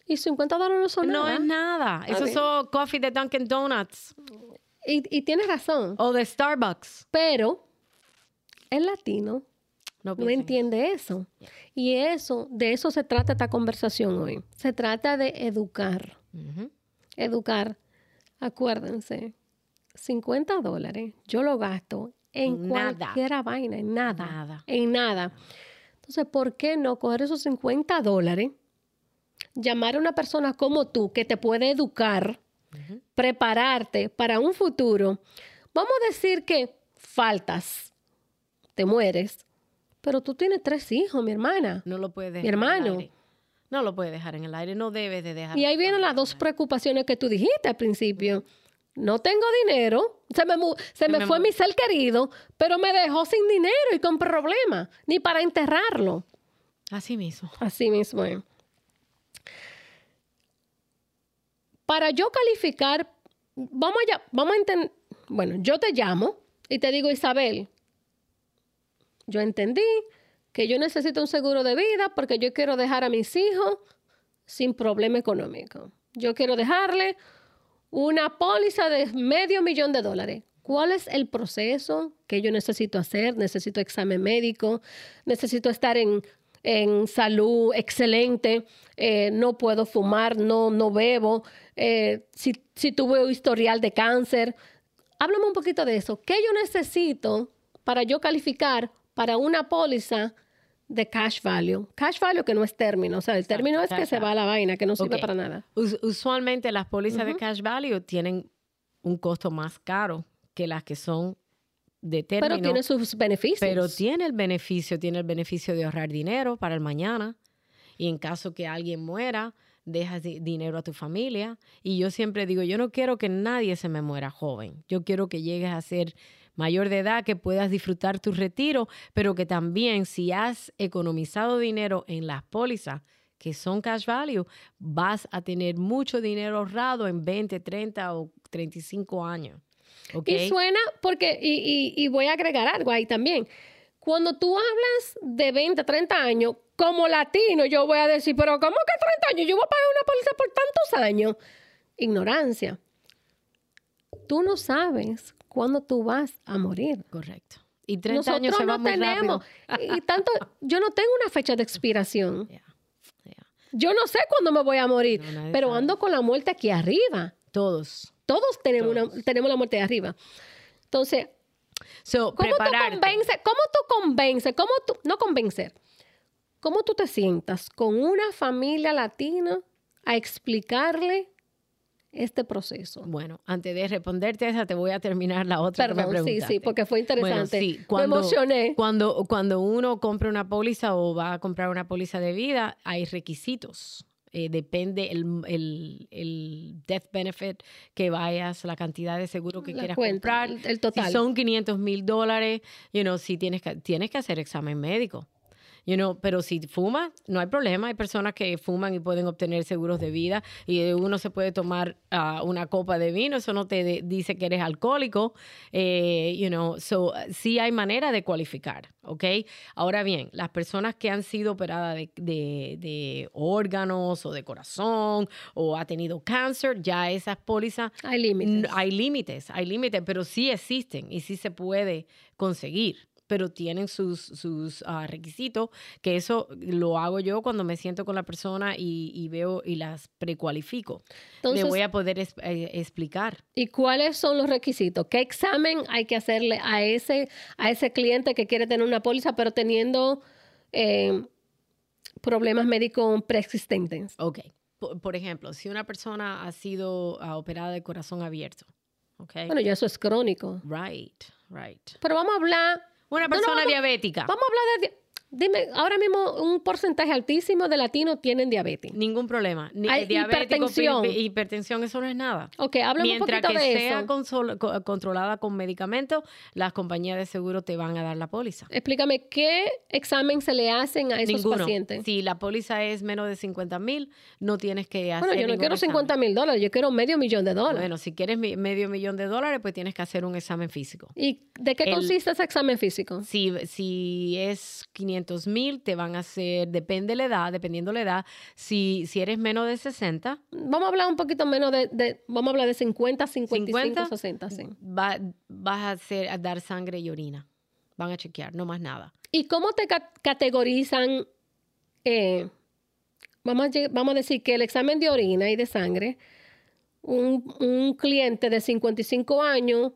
Y 50 dólares no son nada. No es nada. Eso es coffee de Dunkin' Donuts. Y, tienes razón. O de Starbucks. Pero el latino no, entiende eso. Y eso, de eso se trata esta conversación hoy. Se trata de educar. Educar. Acuérdense, 50 dólares yo lo gasto en cualquier vaina, en nada, nada. En nada. Entonces, ¿por qué no coger esos 50 dólares, llamar a una persona como tú que te puede educar, prepararte para un futuro? Vamos a decir que faltas, te mueres, pero tú tienes tres hijos, mi hermana. No lo puedes dejar. Mi hermano. No lo puedes dejar en el aire, no debes de dejar. Y ahí vienen las dos preocupaciones que tú dijiste al principio no tengo dinero, se me, se me, fue mi ser querido, pero me dejó sin dinero y con problemas, ni para enterrarlo. Así mismo. Así mismo. Para yo calificar, vamos allá, vamos a entender, bueno, yo te llamo y te digo, Isabel, yo entendí que yo necesito un seguro de vida porque yo quiero dejar a mis hijos sin problema económico. Yo quiero dejarle una póliza de medio millón de dólares. ¿Cuál es el proceso que yo necesito hacer? Necesito examen médico, necesito estar en, salud excelente, eh, no puedo fumar, no, no bebo, eh, si, si tuve historial de cáncer. Háblame un poquito de eso. ¿Qué yo necesito para yo calificar para una póliza de cash value. Cash value que no es término, o sea, el término es que se va a la vaina, que no sirve para nada. usualmente las pólizas de cash value tienen un costo más caro que las que son de término. Pero tiene sus beneficios. Pero tiene el beneficio, tiene el beneficio de ahorrar dinero para el mañana. Y en caso que alguien muera, dejas dinero a tu familia. Y yo siempre digo, yo no quiero que nadie se me muera joven. Yo quiero que llegues a ser mayor de edad, que puedas disfrutar tu retiro, pero que también si has economizado dinero en las pólizas, que son cash value, vas a tener mucho dinero ahorrado en 20, 30 o 35 años. Y suena, porque, y, y, voy a agregar algo ahí también. Cuando tú hablas de 20, 30 años, como latino, yo voy a decir, pero ¿cómo que 30 años? Yo voy a pagar una póliza por tantos años. Ignorancia. Tú no sabes cuándo tú vas a morir. Correcto. Y 30 años se va no tenemos. Y tanto, yo no tengo una fecha de expiración. Yo no sé cuándo me voy a morir, pero ando con la muerte aquí arriba. Todos. Todos tenemos, Una, tenemos la muerte de arriba. Entonces, ¿cómo, tú convences, ¿cómo tú convences? ¿Cómo tú, no convencer? ¿Cómo tú te sientas con una familia latina a explicarle este proceso? Bueno, antes de responderte esa, te voy a terminar la otra Perdón, sí, sí, porque fue interesante. sí, cuando, Me emocioné. Cuando, cuando uno compra una póliza o va a comprar una póliza de vida, hay requisitos. Eh, depende el, el, death benefit que vayas, la cantidad de seguro que quieras comprar. El, total. Si son 500 mil dólares, you know, si tienes que, tienes que hacer examen médico. You know, pero si fuma, no hay problema. Hay personas que fuman y pueden obtener seguros de vida y uno se puede tomar ah, una copa de vino. Eso no te dice que eres alcohólico. Eh, you know, so sí hay manera de cualificar, ¿ok? Ahora bien, las personas que han sido operadas de, de- de órganos o de corazón o ha tenido cáncer, ya esas pólizas Hay límites. Hay límites, hay límites, pero sí existen y sí se puede conseguir, pero tienen sus, sus ah, requisitos, que eso lo hago yo cuando me siento con la persona y, y veo y las precualifico. Entonces, Le voy a poder es- eh, explicar. ¿y cuáles son los requisitos? ¿Qué examen hay que hacerle a ese, a ese cliente que quiere tener una póliza, pero teniendo eh, problemas médicos preexistentes? Ok. Por, por ejemplo, si una persona ha sido ah, operada de corazón abierto, ok. Bueno, ya eso es crónico. right, right. Pero vamos a hablar. Una No, no, persona vamos- diabética. Vamos a hablar de. Di- Dime, ahora mismo un porcentaje altísimo de latinos tienen diabetes. Ningún problema. Ni, Hay hipertensión. hipertensión, eso no es nada. Ok, háblame un Mientras poquito que de sea eso. consol- co- controlada con medicamentos, las compañías de seguro te van a dar la póliza. Explícame, ¿qué examen se le hacen a esos Ninguno. pacientes? Si la póliza es menos de 50 mil, no tienes que hacer bueno, yo no quiero examen. 50 mil dólares, yo quiero medio millón de dólares. Bueno, si quieres medio millón de dólares, pues tienes que hacer un examen físico. ¿Y de qué el- consiste ese examen físico? Si, si es 500 mil, te van a hacer, depende la edad, dependiendo la edad. Si, si eres menos de 60, Vamos a hablar un poquito menos de, de- vamos a hablar de 50, 55, 50, 60, sí. va- vas a, hacer, a dar sangre y orina. Van a chequear, no más nada. ¿Y cómo te ca- categorizan? eh, vamos, a, vamos a decir que el examen de orina y de sangre, un, un cliente de 55 años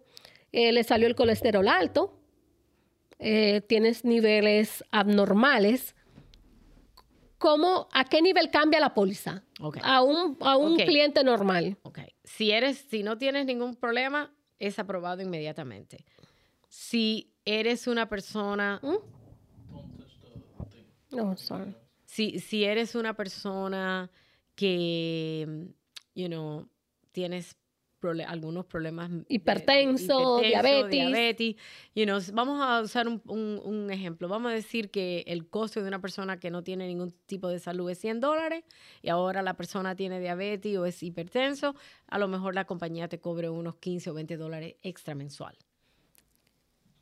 eh, le salió el colesterol alto, eh, tienes niveles abnormales. ¿Cómo, ¿A qué nivel cambia la póliza? A un, a un Ok. cliente normal. Si eres, si no tienes ningún problema, es aprobado inmediatamente. Si eres una persona, No, sorry. si, si eres una persona que, you know, tienes algunos problemas de Hipertenso, diabetes. diabetes, you know, vamos a usar un, un- un ejemplo. Vamos a decir que el costo de una persona que no tiene ningún tipo de salud es 100 dólares y ahora la persona tiene diabetes o es hipertenso, a lo mejor la compañía te cobre unos 15 o 20 dólares extra mensual.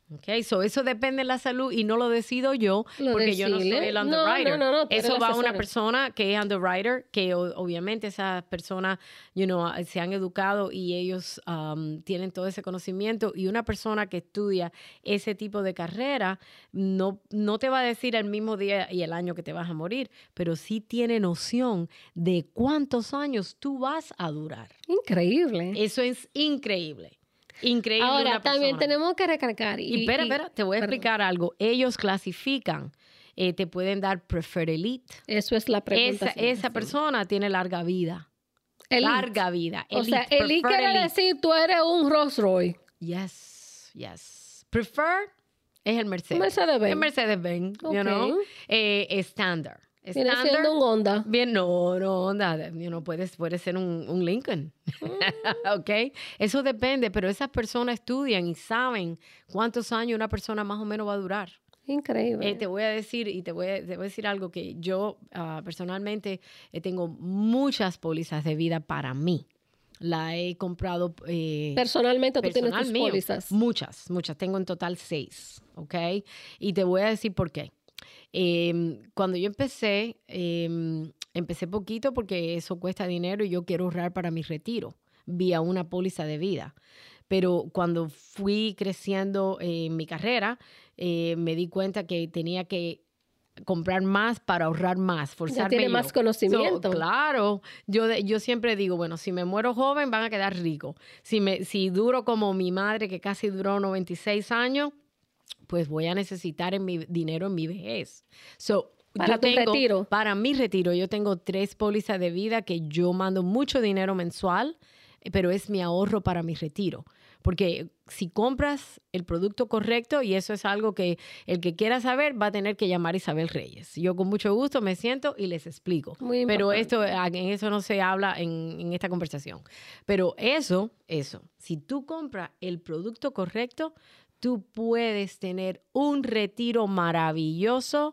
Ok, so eso depende de la salud y no lo decido yo Lo porque yo no soy el No, no, underwriter. no, no, eres eso va a una persona que es underwriter, que obviamente esas personas, you know, se han educado y ellos um, tienen todo ese conocimiento y una persona que estudia ese tipo de carrera no, no te va a decir el mismo día y el año que te vas a morir, pero sí tiene noción de cuántos años tú vas a durar. Increíble. Eso es increíble. Increíble. Ahora, también tenemos que recargar. Y espera, y- espera, te voy a perdón. explicar algo. Ellos clasifican, eh, te pueden dar Preferred Elite. Eso es la pregunta. Esa, esa sí. persona tiene larga vida. Elite. Larga vida. O sea, Elite, quiere elite. decir tú eres un Rolls Royce. Yes, yes. Preferred es el Mercedes. Mercedes-Benz. El Mercedes-Benz, you Ok. know. Eh, Standard. Viene siendo un Honda. Bien, no, no, nada. You know, puedes, puede ser un, un Lincoln. ¿Ok? Eso depende, pero esas personas estudian y saben cuántos años una persona más o menos va a durar. Increíble. Eh, te voy a decir, y te voy a, te voy a decir algo que yo ah, personalmente eh, tengo muchas pólizas de vida para mí. La he comprado eh, Personalmente tú tienes tus mío. pólizas. Muchas, muchas. Tengo en total seis, ¿ok? Y te voy a decir por qué. Em, cuando yo empecé, em, empecé poquito porque eso cuesta dinero y yo quiero ahorrar para mi retiro vía una póliza de vida. Pero cuando fui creciendo en mi carrera, eh, me di cuenta que tenía que comprar más para ahorrar más, forzarme tiene yo. más conocimiento. So, claro, yo, yo siempre digo, bueno, si me muero joven van a quedar ricos. Si, me, si duro como mi madre, que casi duró 96 años, pues voy a necesitar en mi dinero en mi vejez. So, Para tu retiro. Para mi retiro, yo tengo tres pólizas de vida que yo mando mucho dinero mensual, eh, pero es mi ahorro para mi retiro. Porque si compras el producto correcto, y eso es algo que el que quiera saber va a tener que llamar a Isabel Reyes. Yo con mucho gusto me siento y les explico. Muy Pero esto, en eso no se habla en, en esta conversación. Pero eso, eso, si tú compras el producto correcto, tú puedes tener un retiro maravilloso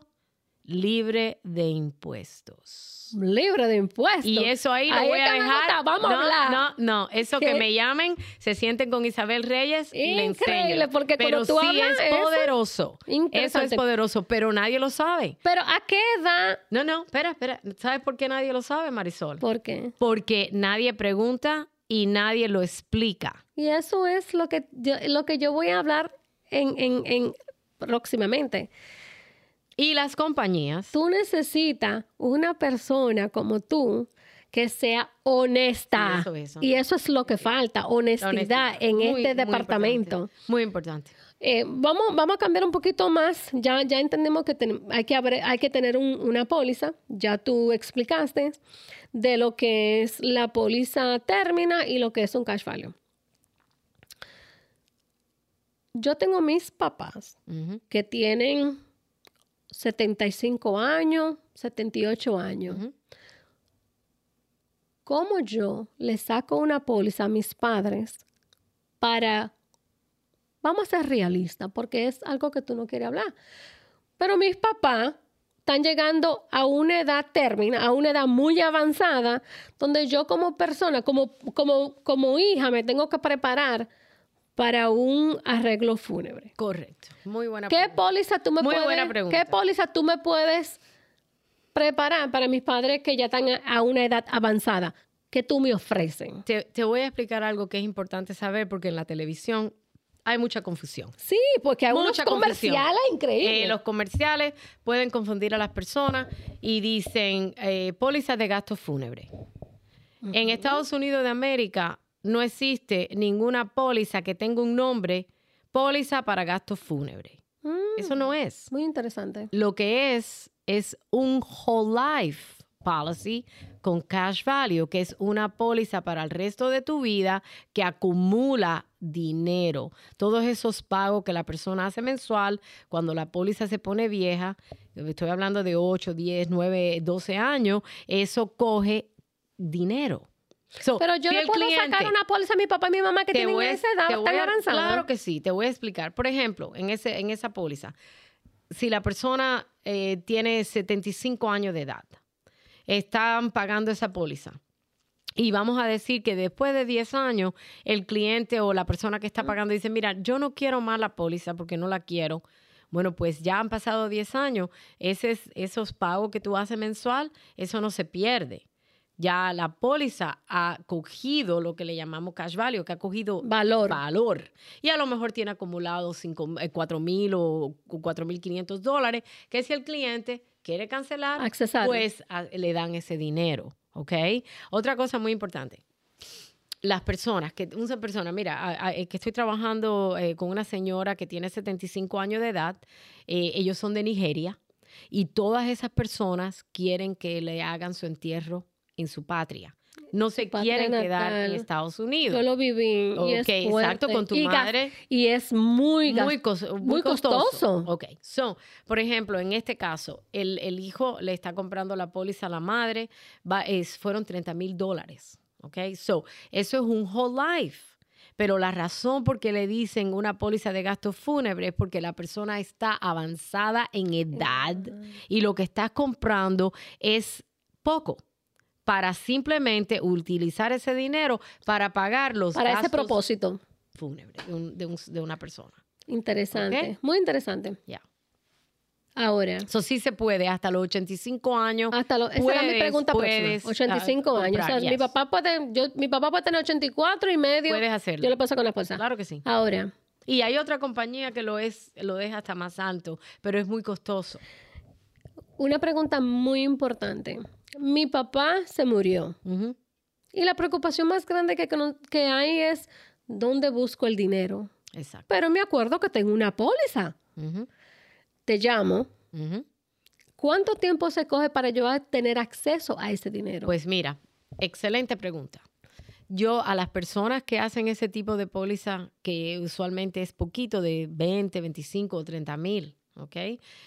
libre de impuestos. Libre de impuestos. Y eso ahí lo Ahí voy es a dejar. vamos a no, hablar. no, no, eso que me llamen, se sienten con Isabel Reyes y le enseño. porque pero cuando tú sí hablas es eso- poderoso. Eso es Interesante. poderoso, pero nadie lo sabe. Pero ¿a qué edad? No, no, espera, espera. ¿Sabes por qué nadie lo sabe, Marisol? ¿Por qué? Porque nadie pregunta y nadie lo explica. Y eso es lo que yo, lo que yo voy a hablar en, en, en próximamente. Y las compañías, Tú necesitas una persona como tú que sea honesta. Eso, eso. Y eso es lo que falta, honestidad, honestidad, en muy, este muy departamento. importante, Muy importante. Eh, vamos, vamos a cambiar un poquito más. Ya, ya entendemos que ten- hay, que hay que tener un- una póliza. Ya tú explicaste de lo que es la póliza términa y lo que es un cash value. Yo tengo mis papás Ujú, que tienen 75 años, 78 años. ujú. ¿Cómo yo le saco una póliza a mis padres para, vamos a ser realistas, porque es algo que tú no quieres hablar, pero mis papás están llegando a una edad términa, a una edad muy avanzada, donde yo como persona, como, como, como hija, me tengo que preparar para un arreglo fúnebre. Correcto. Muy buena ¿Qué pregunta. póliza tú me Muy puedes, buena pregunta. ¿Qué póliza tú me puedes preparar para mis padres que ya están a- una edad avanzada? ¿Qué tú me ofrecen? Te, te voy a explicar algo que es importante saber porque en la televisión hay mucha confusión. Sí, porque hay unos Mucha confusión. comerciales increíbles. Eh, los comerciales pueden confundir a las personas y dicen eh, pólizas de gastos fúnebres. En Estados Unidos de América no existe ninguna póliza que tenga un nombre, póliza para gastos fúnebres. Mm, Eso no es. muy interesante. Lo que es es un whole life policy con cash value, que es una póliza para el resto de tu vida que acumula dinero. Todos esos pagos que la persona hace mensual, cuando la póliza se pone vieja, estoy hablando de 8, 10, 9, 12 años, eso coge dinero. So, Pero yo si le puedo cliente- sacar una póliza a mi papá y mi mamá que tienen voy esa edad tan avanzada. Claro que sí, te voy a explicar. Por ejemplo, en, ese, en esa póliza, si la persona eh, tiene 75 años de edad, están pagando esa póliza. Y vamos a decir que después de 10 años, el cliente o la persona que está pagando dice, mira, yo no quiero más la póliza porque no la quiero. Bueno, pues ya han pasado 10 años, ese es- esos pagos que tú haces mensual, eso no se pierde. Ya la póliza ha cogido lo que le llamamos cash value, que ha cogido Valor. valor. Y a lo mejor tiene acumulado 4 mil o 4 mil 500 dólares, que si el cliente quiere cancelar, pues a- le dan ese dinero, ¿ok? Otra cosa muy importante. Las personas, que una persona, mira, a- a- eh, que estoy trabajando eh, con una señora que tiene 75 años de edad, eh, ellos son de Nigeria y todas esas personas quieren que le hagan su entierro en su patria. No se patria quieren quedar en. Estados Unidos. Yo lo viví y es Ok, exacto, fuerte. con tu Y madre. Y es muy, Muy, cos- muy costoso. costoso. Ok, so, por ejemplo, en este caso, el, el hijo le está comprando la póliza a la madre, va, es, fueron 30 mil dólares. Ok, so, eso es un whole life. Pero la razón por qué le dicen una póliza de gastos fúnebres es porque la persona está avanzada en edad y lo que estás comprando es poco para simplemente utilizar ese dinero para pagar los para ese propósito. fúnebres de, un- de un- de una persona. Interesante. Muy interesante. Ya. Ahora, Eso sí se puede, hasta los 85 años. hasta lo, esa era mi puedes- pregunta puedes, próxima. 85 ah, años. O sea, mi papá puede, yo, mi papá puede tener 84 y medio. Puedes hacerlo. Yo le paso con la esposa. Claro que sí. Ahora, Y hay otra compañía que lo es, lo deja hasta más alto, pero es muy costoso. una pregunta muy importante. Mi papá se murió. Y la preocupación más grande que, hay es dónde busco el dinero. Exacto. Pero me acuerdo que tengo una póliza. Te llamo. ¿Cuánto tiempo se coge para yo tener acceso a ese dinero? Pues mira, excelente pregunta. Yo a las personas que hacen ese tipo de póliza, que usualmente es poquito, de 20, 25 o 30 mil, ¿ok?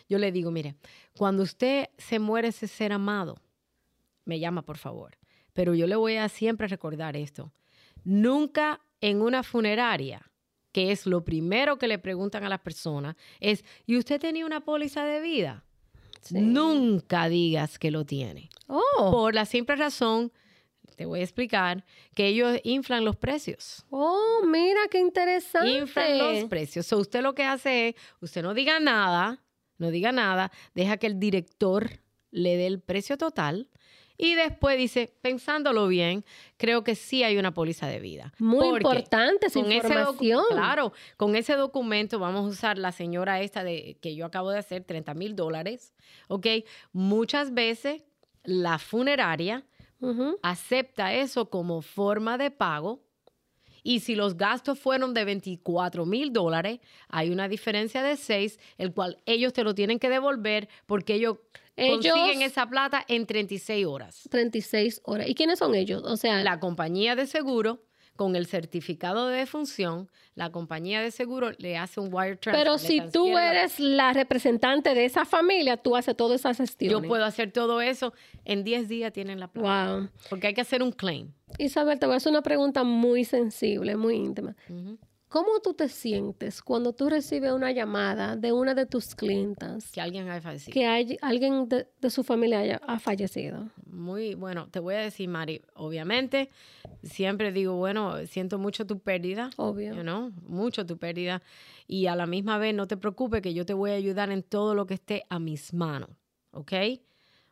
Yo le digo, mire, cuando usted se muere ese ser amado, me llama por favor. Pero yo le voy a siempre recordar esto. Nunca en una funeraria, que es lo primero que le preguntan a las personas, es, ¿y usted tenía una póliza de vida? Nunca digas que lo tiene. Oh. Por la simple razón, te voy a explicar, que ellos inflan los precios. Oh, mira qué interesante. Inflan los precios. So, usted lo que hace es, usted no diga nada, no diga nada, deja que el director le dé el precio total y después dice, pensándolo bien, creo que sí hay una póliza de vida. Muy Porque importante esa con ese docu- información. claro, con ese documento vamos a usar la señora esta de que yo acabo de hacer, 30 mil dólares, ¿ok? Muchas veces la funeraria acepta eso como forma de pago. Y si los gastos fueron de 24 mil dólares, hay una diferencia de 6, el cual ellos te lo tienen que devolver porque ellos, Ellos- consiguen esa plata en 36 horas. 36 horas. ¿Y quiénes son ellos? O sea, La compañía de seguro, con el certificado de defunción, la compañía de seguro le hace un wire transfer. pero si tú eres la representante de esa familia, tú haces todas esas Yo gestiones. puedo hacer todo eso. En 10 días tienen la plata. Wow. Porque hay que hacer un claim. Isabel, te voy a hacer una pregunta muy sensible, muy íntima. ¿Cómo tú te sientes cuando tú recibes una llamada de una de tus clientas Que alguien haya fallecido. que hay, alguien de, de su familia haya, ha fallecido? Muy bueno, te voy a decir, Mari, obviamente, siempre digo, bueno, siento mucho tu pérdida, Obvio. you know, mucho tu pérdida, y a la misma vez no te preocupes que yo te voy a ayudar en todo lo que esté a mis manos, ¿ok?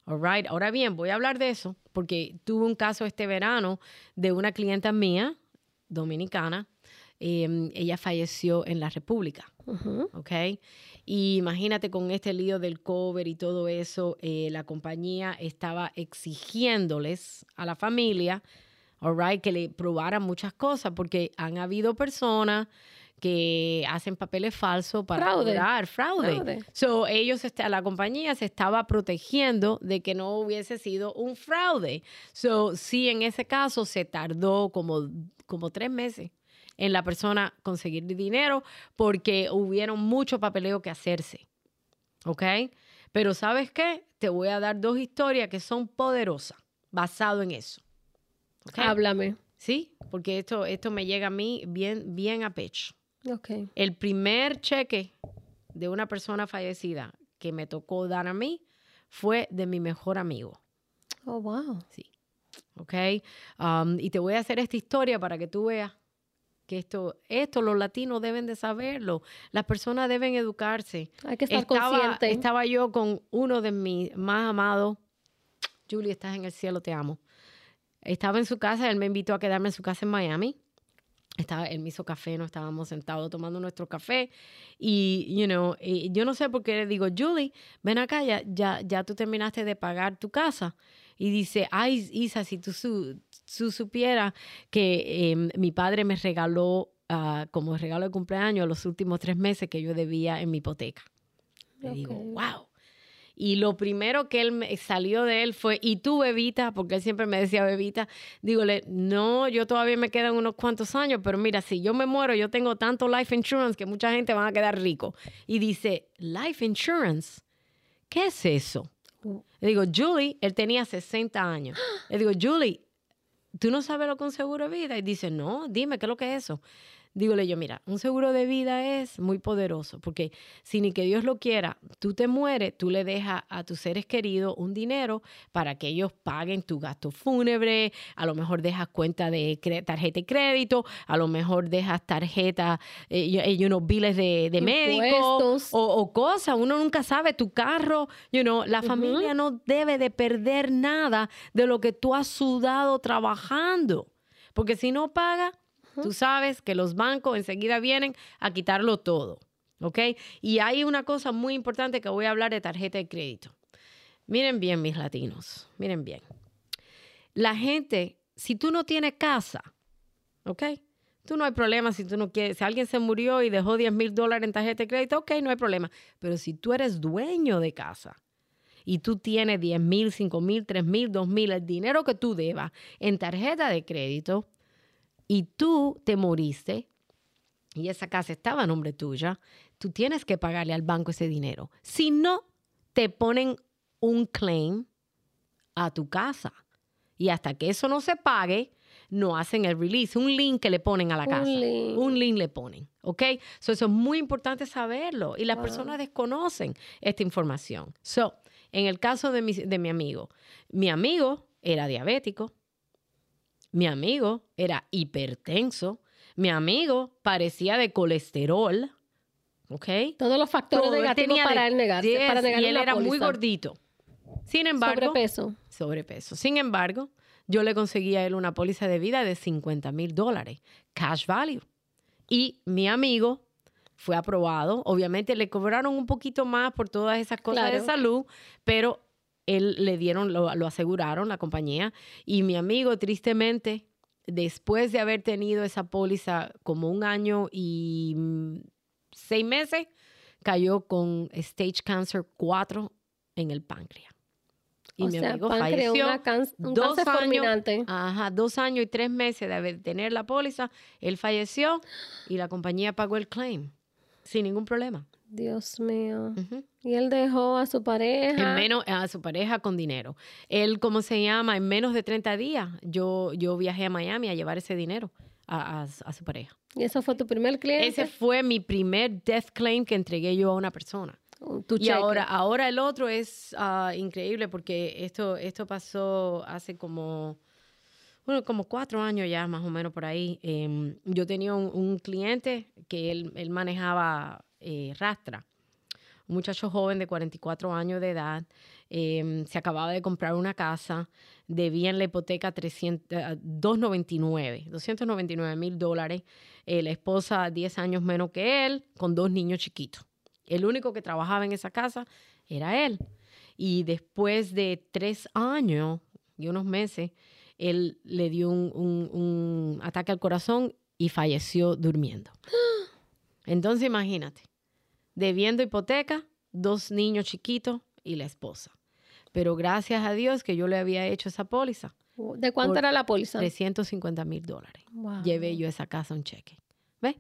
All right. Ahora bien, voy a hablar de eso porque tuve un caso este verano de una clienta mía, dominicana, eh, ella falleció en la República. Ujú. ¿ok? Y imagínate con este lío del cover y todo eso, eh, la compañía estaba exigiéndoles a la familia, all right, que le probaran muchas cosas, porque han habido personas que hacen papeles falsos para Fraude. cobrar fraude. Fraude. So, ellos, está- la compañía se estaba protegiendo de que no hubiese sido un fraude. So, sí, en ese caso se tardó como, como tres meses en la persona conseguir dinero porque hubieron mucho papeleo que hacerse. ¿Ok? Pero ¿sabes qué? Te voy a dar dos historias que son poderosas, basado en eso. ¿Ok? Háblame. Sí, porque esto, esto me llega a mí bien, bien a pecho. Ok. El primer cheque de una persona fallecida que me tocó dar a mí fue de mi mejor amigo. Oh, wow. Sí. ¿Ok? Um, y te voy a hacer esta historia para que tú veas que esto, esto los latinos deben de saberlo. Las personas deben educarse. Hay que estar estaba, consciente. estaba yo con uno de mis más amados. Julie, estás en el cielo, te amo. Estaba en su casa, él me invitó a quedarme en su casa en Miami. Estaba, él me hizo café, nos estábamos sentados tomando nuestro café. Y, you know, y yo no sé por qué le digo, Julie, ven acá, ya, ya, ya tú terminaste de pagar tu casa. Y dice, ay, Isa, si tú, su, tú supieras que eh, mi padre me regaló ah, como regalo de cumpleaños los últimos tres meses que yo debía en mi hipoteca. Le digo, wow. Y lo primero que él me salió de él fue, ¿y tú, bebita? Porque él siempre me decía, bebita. Dígole, no, yo todavía me quedan unos cuantos años, pero mira, si yo me muero, yo tengo tanto life insurance que mucha gente va a quedar rico. Y dice, life insurance, ¿qué es eso? Uh. Le digo, Julie, él tenía 60 años. Le digo, Julie, ¿tú no sabes lo que es un seguro de vida? Y dice, no, dime, ¿qué es lo que es eso? Dígole yo, mira, un seguro de vida es muy poderoso, porque si ni que Dios lo quiera, tú te mueres, tú le dejas a tus seres queridos un dinero para que ellos paguen tu gasto fúnebre, a lo mejor dejas cuenta de tarjeta de crédito, a lo mejor dejas tarjeta eh, y, unos biles de, de médico Impuestos. o, o cosas, uno nunca sabe, tu carro, you know, la familia no debe de perder nada de lo que tú has sudado trabajando, porque si no paga, tú sabes que los bancos enseguida vienen a quitarlo todo, ¿ok? Y hay una cosa muy importante que voy a hablar de tarjeta de crédito. Miren bien, mis latinos, miren bien. La gente, si tú no tienes casa, ¿ok? Tú no hay problema si tú no quieres. Si alguien se murió y dejó 10 mil dólares en tarjeta de crédito, ok, no hay problema. Pero si tú eres dueño de casa y tú tienes 10 mil, 5 mil, 3 mil, 2 mil, el dinero que tú debas en tarjeta de crédito y tú te moriste y esa casa estaba a nombre tuya, tú tienes que pagarle al banco ese dinero. Si no, te ponen un claim a tu casa. Y hasta que eso no se pague, no hacen el release. Un link que le ponen a la Un casa. link. Un link le ponen. ¿Ok? So, eso es muy importante saberlo. Y las Wow. personas desconocen esta información. So, En el caso de mi, de mi amigo, mi amigo era diabético, mi amigo era hipertenso, mi amigo parecía de colesterol, ¿ok? Todos los factores Todo, negativos para de- él negarse, para negar y él era muy gordito. Sin embargo, Sobrepeso. sobrepeso. Sin embargo, yo le conseguí a él una póliza de vida de 50 mil dólares, cash value. Y mi amigo fue aprobado. Obviamente le cobraron un poquito más por todas esas cosas de salud, pero él le dieron, lo, lo aseguraron la compañía. Y mi amigo, tristemente, después de haber tenido esa póliza como un año y mm, seis meses, cayó con stage cancer 4 en el páncreas. Y o mi sea, amigo falleció. una un dos cáncer años, fulminante. ajá, dos años y tres meses de haber- tener la póliza, él falleció y la compañía pagó el claim sin ningún problema. Dios mío. Y él dejó a su pareja. En menos, a su pareja con dinero. Él, ¿cómo se llama? En menos de 30 días yo, yo viajé a Miami a llevar ese dinero a, a- a su pareja. Y eso fue tu primer cliente. Ese fue mi primer death claim que entregué yo a una persona. tu Y cheque. ahora, ahora el otro es ah, increíble porque esto, esto pasó hace como, bueno, como cuatro años ya, más o menos por ahí. Em, yo tenía un, un cliente que él, él manejaba eh, rastra. Un muchacho joven de 44 años de edad. em, se acababa de comprar una casa. Debía en la hipoteca 300, eh, 299, 299 mil dólares. Eh, la esposa 10 años menos que él, con dos niños chiquitos. El único que trabajaba en esa casa era él. Y después de tres años y unos meses, él le dio un, un- un ataque al corazón y falleció durmiendo. Entonces imagínate, debiendo hipoteca, dos niños chiquitos y la esposa. Pero gracias a Dios que yo le había hecho esa póliza, ¿De cuánto era la póliza? 350 mil dólares. Wow. Llevé yo esa casa un cheque. ¿Ves?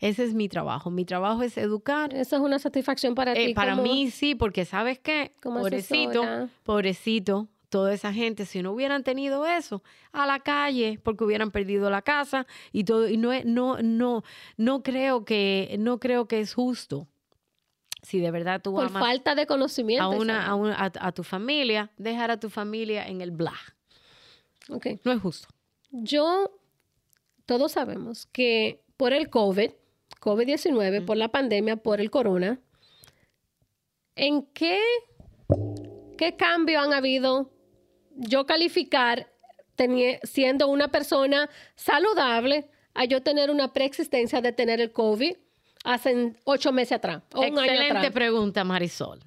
Ese es mi trabajo. Mi trabajo es educar, Eso es una satisfacción para eh, ti. para como- mí sí, porque sabes qué, como pobrecito, asesora. pobrecito, toda esa gente, si no hubieran tenido eso, a la calle, porque hubieran perdido la casa y todo, y no, no, no, no creo que, no creo que es justo. Si de verdad tú Por amas falta de conocimiento. a una, a, una- a- a tu familia, dejar a tu familia en el bla. Ok. No es justo. Yo, todos sabemos que por el COVID, COVID-19, por la pandemia, por el corona, ¿en qué, qué cambio han habido yo calificar siendo una persona saludable a yo tener una preexistencia de tener el COVID hace ocho meses atrás o un año Excelente atrás? pregunta, Marisol.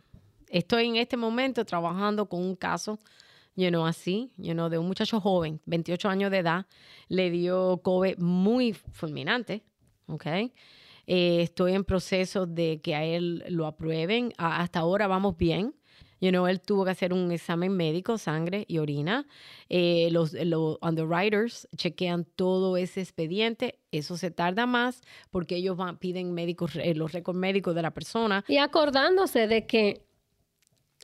Estoy en este momento trabajando con un caso, you know, así, you know, de un muchacho joven, 28 años de edad, le dio COVID muy fulminante, ¿ok? Eh, estoy en proceso de que a él lo aprueben. Hasta ahora vamos bien. You know, él tuvo que hacer un examen médico, sangre y orina. Eh, los, los underwriters chequean todo ese expediente. Eso se tarda más porque ellos van, piden médicos, eh, los récords médicos de la persona. Y acordándose de que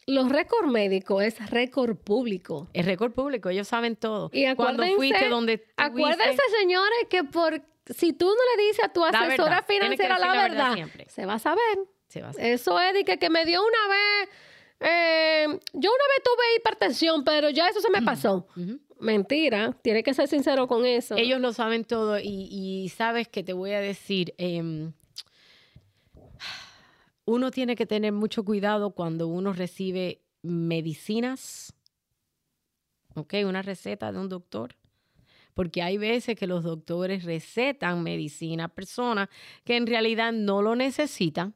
los récords médicos es récord público. Es récord público, ellos saben todo. Y Cuando acuérdense, fuiste donde acuérdense, señores, que por si tú no le dices a tu La asesora verdad, financiera la, la verdad se va a saber. Se va a hacer. Eso es de que, que me dio una vez. Eh, yo una vez tuve hipertensión, pero ya eso se me pasó. Mentira, tiene que ser sincero con eso. Ellos lo saben todo y, y sabes que te voy a decir, em, uno tiene que tener mucho cuidado cuando uno recibe medicinas, ¿ok? Una receta de un doctor. Porque hay veces que los doctores recetan medicina a personas que en realidad no lo necesitan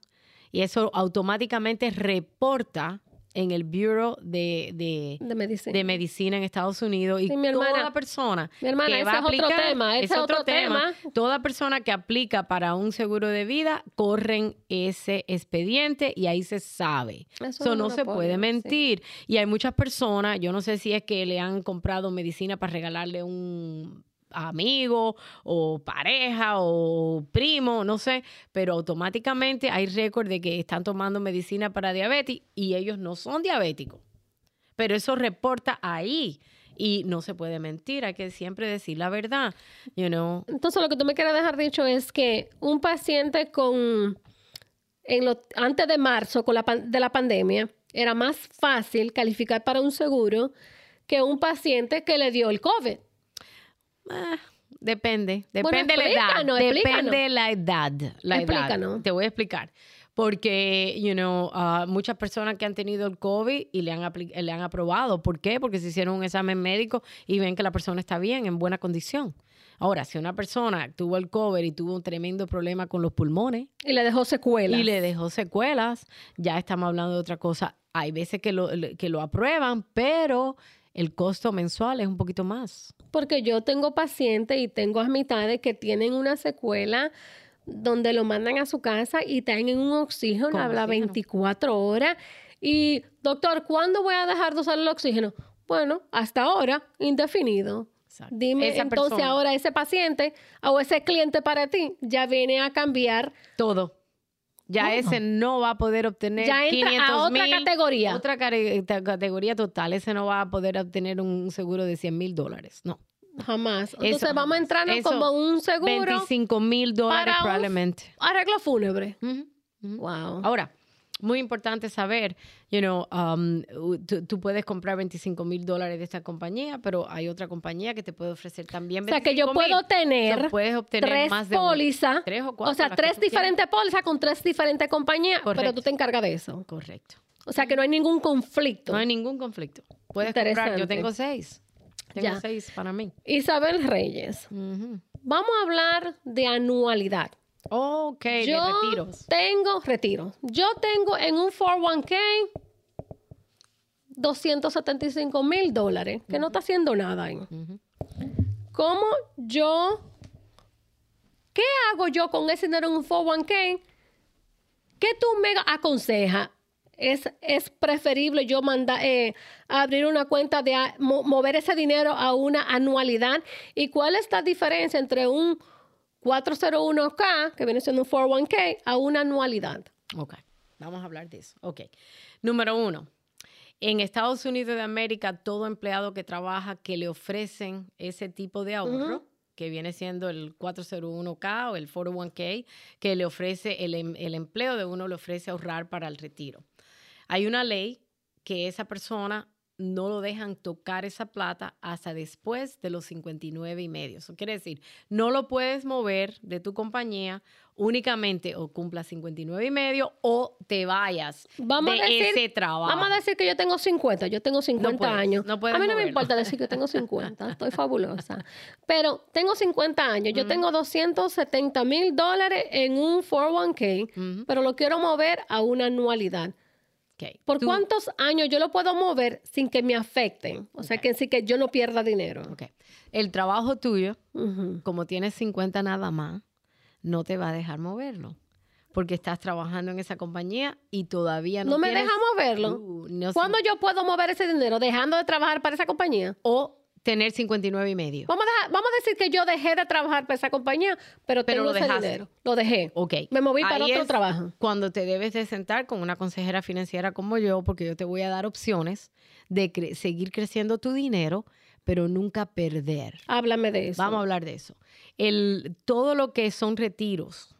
y eso automáticamente reporta en el Bureau de, de, de medicina. de medicina en Estados Unidos y mi hermana. toda persona Mi hermana, que ese va a es otro aplicar- tema, ese es otro otro tema. tema. Toda persona que aplica para un seguro de vida corren ese expediente y ahí se sabe. Eso no se puede sí. mentir. Y hay muchas personas, yo no sé si es que le han comprado medicina para regalarle un amigo o pareja o primo, no sé, pero automáticamente hay récord de que están tomando medicina para diabetes y ellos no son diabéticos. Pero eso reporta ahí y no se puede mentir, hay que siempre decir la verdad, you know. Entonces, lo que tú me quieres dejar dicho es que un paciente con, en lo, antes de marzo con la, de la pandemia, era más fácil calificar para un seguro que un paciente que le dio el COVID. Ah, depende, Bueno, depende de la edad. explícanos, Depende la edad. La edad. Explícanos. Te voy a explicar. Porque, you know, ah, muchas personas que han tenido el COVID y le han, apli- le han aprobado. ¿Por qué? Porque se hicieron un examen médico y ven que la persona está bien, en buena condición. Ahora, si una persona tuvo el COVID y tuvo un tremendo problema con los pulmones, Y le dejó secuelas. y le dejó secuelas, ya estamos hablando de otra cosa. Hay veces que lo, que lo aprueban, pero el costo mensual es un poquito más. Porque yo tengo pacientes y tengo amistades que tienen una secuela donde lo mandan a su casa y están en un oxígeno, habla oxígeno. 24 horas. Y, doctor, ¿cuándo voy a dejar de usar el oxígeno? Bueno, hasta ahora, indefinido. Exacto. Dime, Esa entonces persona. ahora ese paciente o ese cliente para ti ya viene a cambiar Todo. Ya ese no va a poder obtener Ya entra a 500 otra mil, categoría. Otra categoría total. Ese no va a poder obtener un seguro de 100 mil dólares. No. jamás. Entonces Eso vamos a jamás. entrar Eso, como un seguro 25 mil dólares para un- probablemente. arreglo fúnebre. Wow. Ahora, muy importante saber, you know, um, tú, tú puedes comprar 25 mil dólares de esta compañía, pero hay otra compañía que te puede ofrecer también O sea, que yo 25,000. puedo So, tener puedes obtener tres más de pólizas, Tres o cuatro, o sea, tres diferentes pólizas con tres diferentes compañías, pero tú te encargas de eso. Correcto. O sea, que no hay ningún conflicto. No hay ningún conflicto. Puedes comprar. Yo tengo seis. Tengo Ya. seis para mí. Isabel Reyes, vamos a hablar de anualidad. Ok, de Yo retiros. tengo retiros. Yo tengo en un 401k 275 mil dólares, que no está haciendo nada ahí. ¿Cómo yo, qué hago yo con ese dinero en un 401k? ¿Qué tú me aconsejas? ¿Es, es preferible yo mandar, eh, abrir una cuenta de mo- mover ese dinero a una anualidad? ¿Y cuál es la diferencia entre un 401k, que viene siendo un 401k, a una anualidad? Ok, vamos a hablar de eso. Ok. Número uno. En Estados Unidos de América, todo empleado que trabaja que le ofrecen ese tipo de ahorro, que viene siendo el 401k o el 401k, que le ofrece el, em- el empleo de uno, le ofrece ahorrar para el retiro. Hay una ley que esa persona no lo dejan tocar esa plata hasta después de los 59 y medio. Eso quiere decir, no lo puedes mover de tu compañía únicamente o cumpla 59 y medio o te vayas Vamos de a decir- ese trabajo. Vamos a decir que yo tengo 50, yo tengo 50 puedes, años. no a mí no me importa decir que tengo 50, estoy fabulosa. Pero tengo 50 años, yo tengo 270 mil dólares en un 401k, Ujú. pero lo quiero mover a una anualidad. ¿Por Tú- cuántos años yo lo puedo mover sin que me afecten? O sea, que sí que yo no pierda dinero. El trabajo tuyo, como tienes 50 nada más, no te va a dejar moverlo. Porque estás trabajando en esa compañía y todavía no No, me tienes- deja moverlo. Uh, no sé. ¿Cuándo yo puedo mover ese dinero? ¿Dejando de trabajar para esa compañía? O tener 59 y medio. Vamos a, dejar- vamos a decir que yo dejé de trabajar para esa compañía, pero, Pero tengo lo ese dinero. Lo dejé. Ok. Me moví para Ahí otro es trabajo. Cuando te debes de sentar con una consejera financiera como yo, porque yo te voy a dar opciones de cre- seguir creciendo tu dinero, pero nunca perder. Háblame de eso. Vamos a hablar de eso. El, todo lo que son retiros,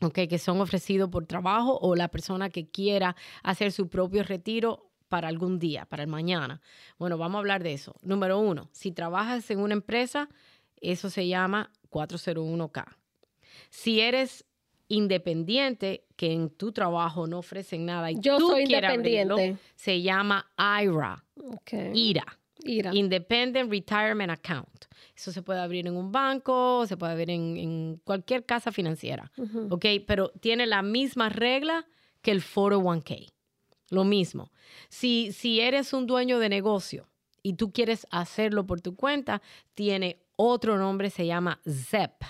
ok, que son ofrecidos por trabajo o la persona que quiera hacer su propio retiro para algún día, para el mañana. Bueno, vamos a hablar de eso. Número uno, si trabajas en una empresa, eso se llama 401k. Si eres independiente, que en tu trabajo no ofrecen nada y Yo tú soy quieres abrirlo, independiente. se llama IRA. IRA. Ira. Independent Retirement Account. Eso se puede abrir en un banco, se puede abrir en, en cualquier casa financiera. ¿ok? Pero tiene la misma regla que el 401k. Lo mismo. Si, si eres un dueño de negocio y tú quieres hacerlo por tu cuenta, tiene otro nombre, se llama ZEP,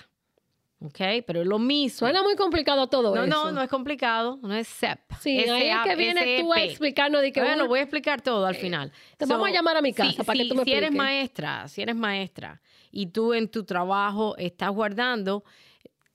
¿ok? Pero es lo mismo. Suena muy complicado todo no, eso. no, no es complicado, no es ZEP. Sí, ahí es que viene tú a explicarnos de que Bueno, uno- voy a explicar todo al final. te vamos a llamar a mi casa si- para que si- tú me Si eres maestra, si eres maestra y tú en tu trabajo estás guardando,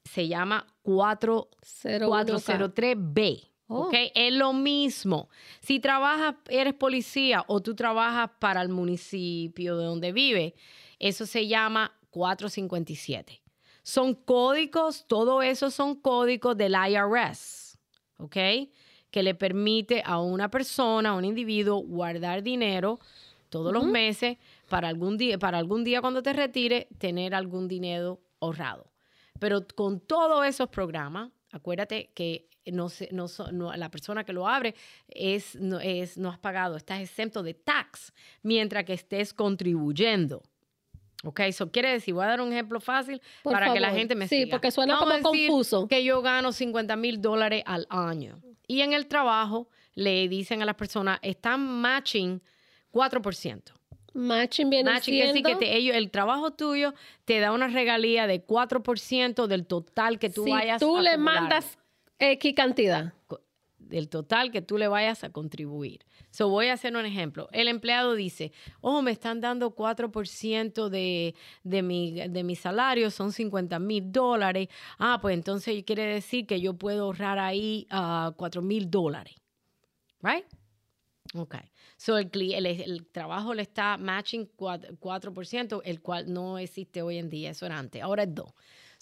se llama 4, 01K. 403B. Oh. ¿ok? Es lo mismo. Si trabajas, eres policía o tú trabajas para el municipio de donde vive, eso se llama 457. Son códigos, todo eso son códigos del IRS, ¿ok? que le permite a una persona, a un individuo, guardar dinero todos los meses para algún día, para algún día cuando te retire, tener algún dinero ahorrado. Pero con todos esos programas, acuérdate que no, no, no, la persona que lo abre es, no, es, no has pagado, estás exento de tax mientras que estés contribuyendo. Ok, eso quiere decir, voy a dar un ejemplo fácil para que la gente me sí, siga. Sí, porque suena como confuso. Que yo gano 50 mil dólares al año. Y en el trabajo le dicen a las personas, están matching 4%. Matching viene Matching siendo... que te, ellos, el trabajo tuyo te da una regalía de 4% del total que tú vayas a tú le mandas X cantidad. Del total que tú le vayas a contribuir. So, voy a hacer un ejemplo. El empleado dice, oh, me están dando 4% de, de, mi, de mi salario, son 50 mil dólares. Ah, pues entonces quiere decir que yo puedo ahorrar ahí uh, 4 mil dólares. Right? Ok. So, el, el, el, trabajo le está matching 4%, 4%, el cual no existe hoy en día, eso era antes, ahora es 2%.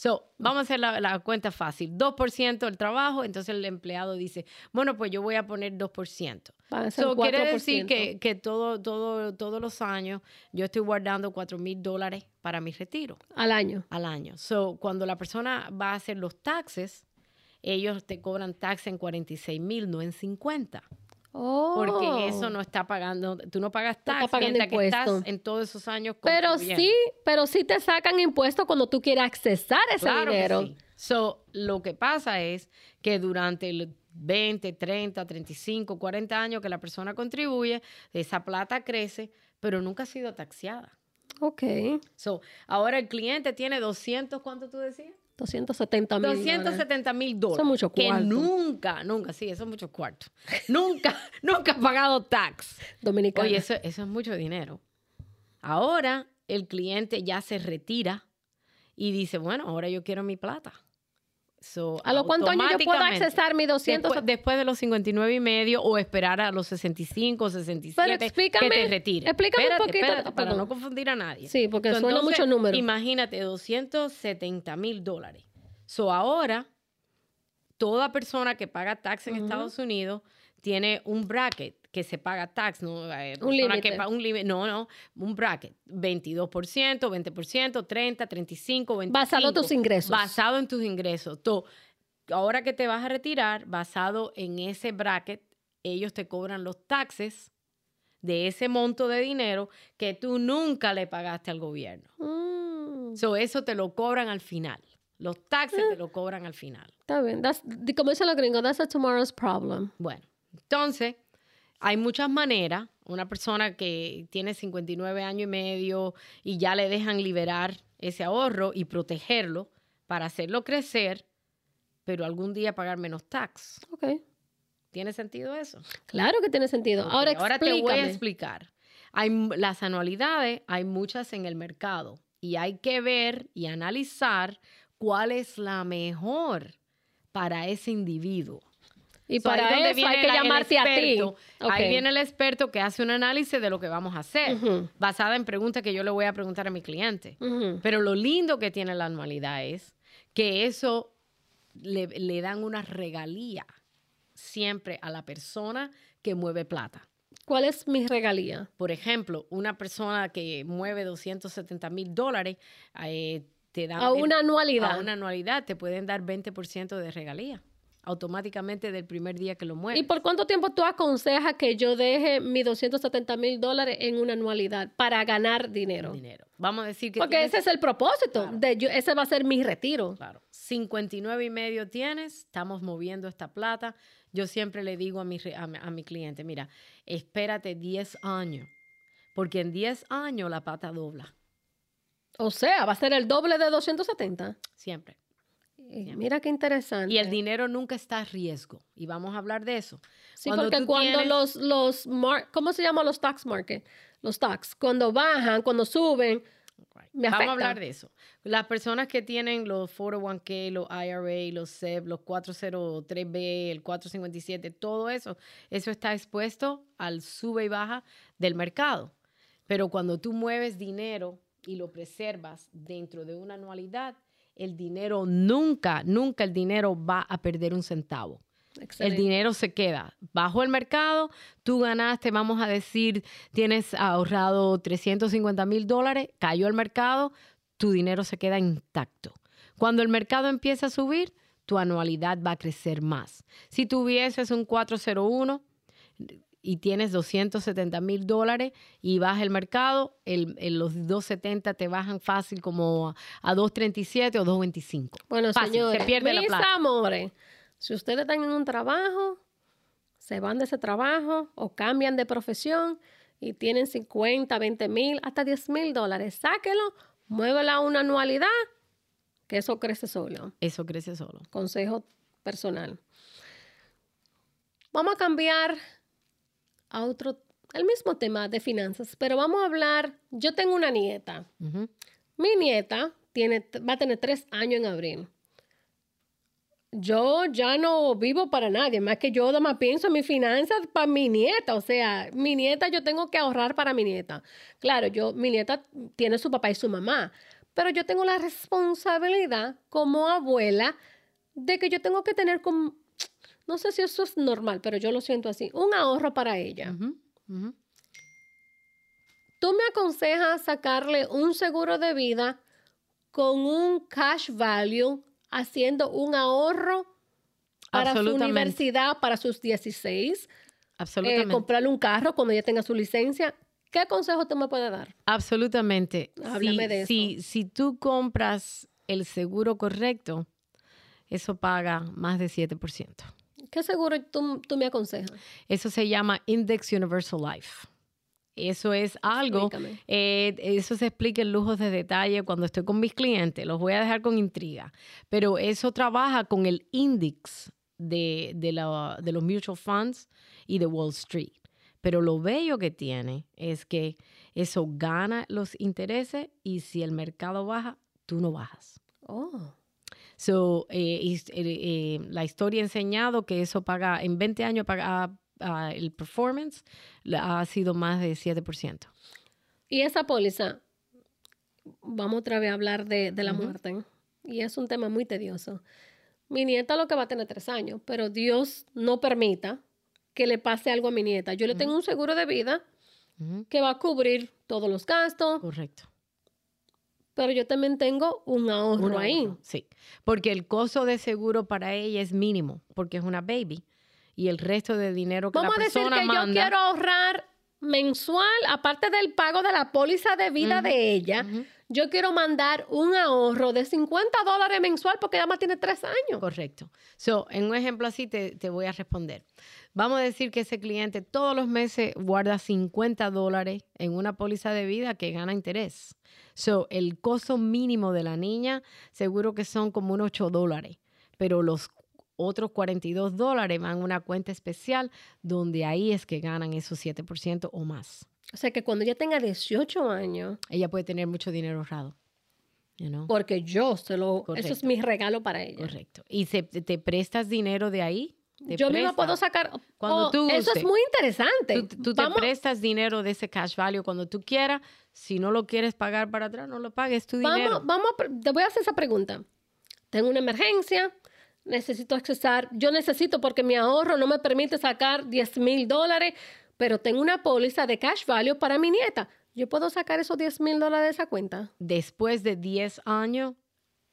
So, vamos a hacer la, cuenta fácil. 2% del trabajo, entonces el empleado dice, bueno, pues yo voy a poner 2%. So, quiere decir que, que todo, todo, todos los años yo estoy guardando 4 mil dólares para mi retiro. Al año. Al año. So, cuando la persona va a hacer los taxes, ellos te cobran tax en 46 mil, no en 50. Porque eso oh. no está pagando, tú no pagas tax mientras que estás en todos esos años Pero sí, pero sí te sacan impuestos cuando tú quieres accesar ese dinero. Que sí. So, lo que pasa es que durante el 20, 30, 35, 40 años que la persona contribuye, esa plata crece, pero nunca ha sido taxeada. Ok. So, ahora el cliente tiene 200, ¿cuánto tú decías? 270 mil 270 mil dólares. Son muchos cuartos. Que nunca, nunca, sí, eso es muchos cuartos. nunca, nunca ha pagado tax. Dominicano. Oye, eso, eso es mucho dinero. Ahora el cliente ya se retira y dice, bueno, ahora yo quiero mi plata. ¿A los cuántos años yo puedo accesar mi 200? Después, de los 59 y medio o esperar a los 65 o 67 que te retire. Explícame un poquito. para no confundir a nadie. Sí, porque suena mucho número. Imagínate, 270 mil dólares. So ahora, toda persona que paga tax en Estados Unidos tiene un bracket que se paga tax, ¿no? Eh, un límite. Un no, no, un bracket, 22%, 20%, 30, 35, 25. Basado en tus ingresos. Basado en tus ingresos. Tú, ahora que te vas a retirar, basado en ese bracket, ellos te cobran los taxes de ese monto de dinero que tú nunca le pagaste al gobierno. Mm. So, eso te lo cobran al final. Los taxes te lo cobran al final. Está bien. como dicen los gringos, that's a tomorrow's problem. Bueno, entonces, hay muchas maneras. Una persona que tiene 59 años y medio y ya le dejan liberar ese ahorro y protegerlo para hacerlo crecer, pero algún día pagar menos tax. Ok. ¿Tiene sentido eso? Claro que tiene sentido. Ahora, Ahora te voy a explicar. Hay las anualidades, hay muchas en el mercado y hay que ver y analizar cuál es la mejor para ese individuo. Y para eso hay que llamarte a ti. Ahí viene el experto que hace un análisis de lo que vamos a hacer, basada en preguntas que yo le voy a preguntar a mi cliente. Pero lo lindo que tiene la anualidad es que eso le, le dan una regalía siempre a la persona que mueve plata. ¿Cuál es mi regalía? Por ejemplo, una persona que mueve 270 mil dólares, eh, te dan... A una anualidad. A una anualidad te pueden dar 20% de regalía automáticamente del primer día que lo mueve. ¿Y por cuánto tiempo tú aconsejas que yo deje mis 270 mil dólares en una anualidad para ganar dinero? Dinero. Vamos a decir que... Porque ese es el propósito. De yo, ese va a ser mi retiro. Claro. 59 y medio tienes, estamos moviendo esta plata. Yo siempre le digo a mi, a, a mi cliente, mira, espérate 10 años, porque en 10 años la plata dobla. O sea, va a ser el doble de 270. Siempre. Mira qué interesante. Y el dinero nunca está a riesgo. Y vamos a hablar de eso. Sí, porque cuando los, los ¿cómo se llaman los tax market? Los tax, cuando bajan, cuando suben, me Vamos a hablar de eso. Las personas que tienen los 401k, los IRA, los SEP, los 403b, el 457, todo eso, eso está expuesto al sube y baja del mercado. Pero cuando tú mueves dinero y lo preservas dentro de una anualidad, el dinero nunca, nunca el dinero va a perder un centavo. El dinero se queda bajo el mercado, tú ganaste, vamos a decir, tienes ahorrado 350 mil dólares, cayó el mercado, tu dinero se queda intacto. Cuando el mercado empieza a subir, tu anualidad va a crecer más. Si tuvieses un 401 y tienes 270 mil dólares y baja el mercado, el, el- los 270 te bajan fácil como a, a 237 o 225. Bueno, Fácil, señores, se pierde la mis plata. amores, si ustedes están en un trabajo, se van de ese trabajo o cambian de profesión y tienen 50, 20 mil, hasta 10 mil dólares, sáquelo, muévelo a una anualidad, que eso crece solo. Eso crece solo. Consejo personal. Vamos a cambiar a otro, el mismo tema de finanzas, pero vamos a hablar, yo tengo una nieta. Mi nieta tiene, va a tener tres años en abril. Yo ya no vivo para nadie, más que yo más pienso en mis finanzas para mi nieta. O sea, mi nieta yo tengo que ahorrar para mi nieta. Claro, yo, mi nieta tiene su papá y su mamá, pero yo tengo la responsabilidad como abuela de que yo tengo que tener no sé si eso es normal, pero yo lo siento así, un ahorro para ella. ¿Tú me aconsejas sacarle un seguro de vida con un cash value haciendo un ahorro para su universidad, para sus 16? eh, Absolutamente. comprarle un carro cuando ella tenga su licencia. ¿Qué consejo tú me puedes dar? Absolutamente. Háblame si, de eso. Si, si tú compras el seguro correcto, eso paga más de 7%. ¿Qué seguro tú, tú me aconsejas? Eso se llama Index Universal Life. Eso es algo, eh, eso se explica en lujos de detalle cuando estoy con mis clientes, los voy a dejar con intriga, pero eso trabaja con el index de, de, la- de los mutual funds y de Wall Street. Pero lo bello que tiene es que eso gana los intereses y si el mercado baja, tú no bajas. Oh, So, eh, eh, eh, la historia ha enseñado que eso paga, en 20 años paga, ah, el performance ha sido más de 7%. y esa póliza, vamos otra vez a hablar de, de la muerte. Y es un tema muy tedioso. Mi nieta lo que va a tener tres años, pero Dios no permita que le pase algo a mi nieta. Yo le tengo un seguro de vida que va a cubrir todos los gastos, Correcto. Pero yo también tengo un ahorro Un ahí. Sí, porque el costo de seguro para ella es mínimo, porque es una baby. Y el resto de dinero que Vamos a la decir persona que yo quiero ahorrar mensual, aparte del pago de la póliza de vida de ella, yo quiero mandar un ahorro de 50 dólares mensual porque ella más tiene tres años. Correcto. So, en un ejemplo así te, te voy a responder. Vamos a decir que ese cliente todos los meses guarda 50 dólares en una póliza de vida que gana interés. So, el costo mínimo de la niña seguro que son como unos 8 dólares, pero los otros 42 dólares van a una cuenta especial donde ahí es que ganan esos 7% o más. O sea que cuando ella tenga 18 años, Ella puede tener mucho dinero ahorrado. You know? porque yo se lo... Eso es mi regalo para ella. Correcto. Y se, te prestas dinero de ahí. Yo misma prestas. puedo sacar... Cuando Oh, tú Eso es guste. muy interesante. Tú, tú te Vamos- prestas dinero de ese cash value cuando tú quieras. Si no lo quieres pagar para atrás, no lo pagues, es tu dinero. Vamos, vamos, a pre- te voy a hacer esa pregunta. Tengo una emergencia, necesito accesar, yo necesito porque mi ahorro no me permite sacar 10 mil dólares, pero tengo una póliza de cash value para mi nieta. ¿Yo puedo sacar esos 10 mil dólares de esa cuenta? Después de 10 años,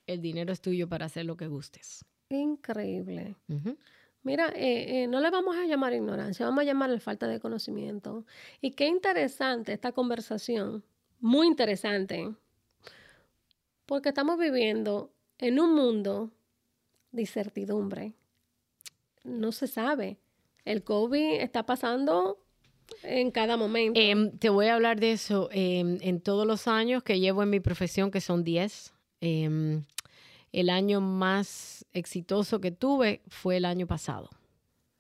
el dinero es tuyo para hacer lo que gustes. Increíble. Ujú. Mira, eh, eh, no le vamos a llamar ignorancia, vamos a llamarle falta de conocimiento. Y qué interesante esta conversación, muy interesante, porque estamos viviendo en un mundo de incertidumbre. No se sabe. El COVID está pasando en cada momento. Em, te voy a hablar de eso em, en todos los años que llevo en mi profesión, que son 10. El año más exitoso que tuve fue el año pasado,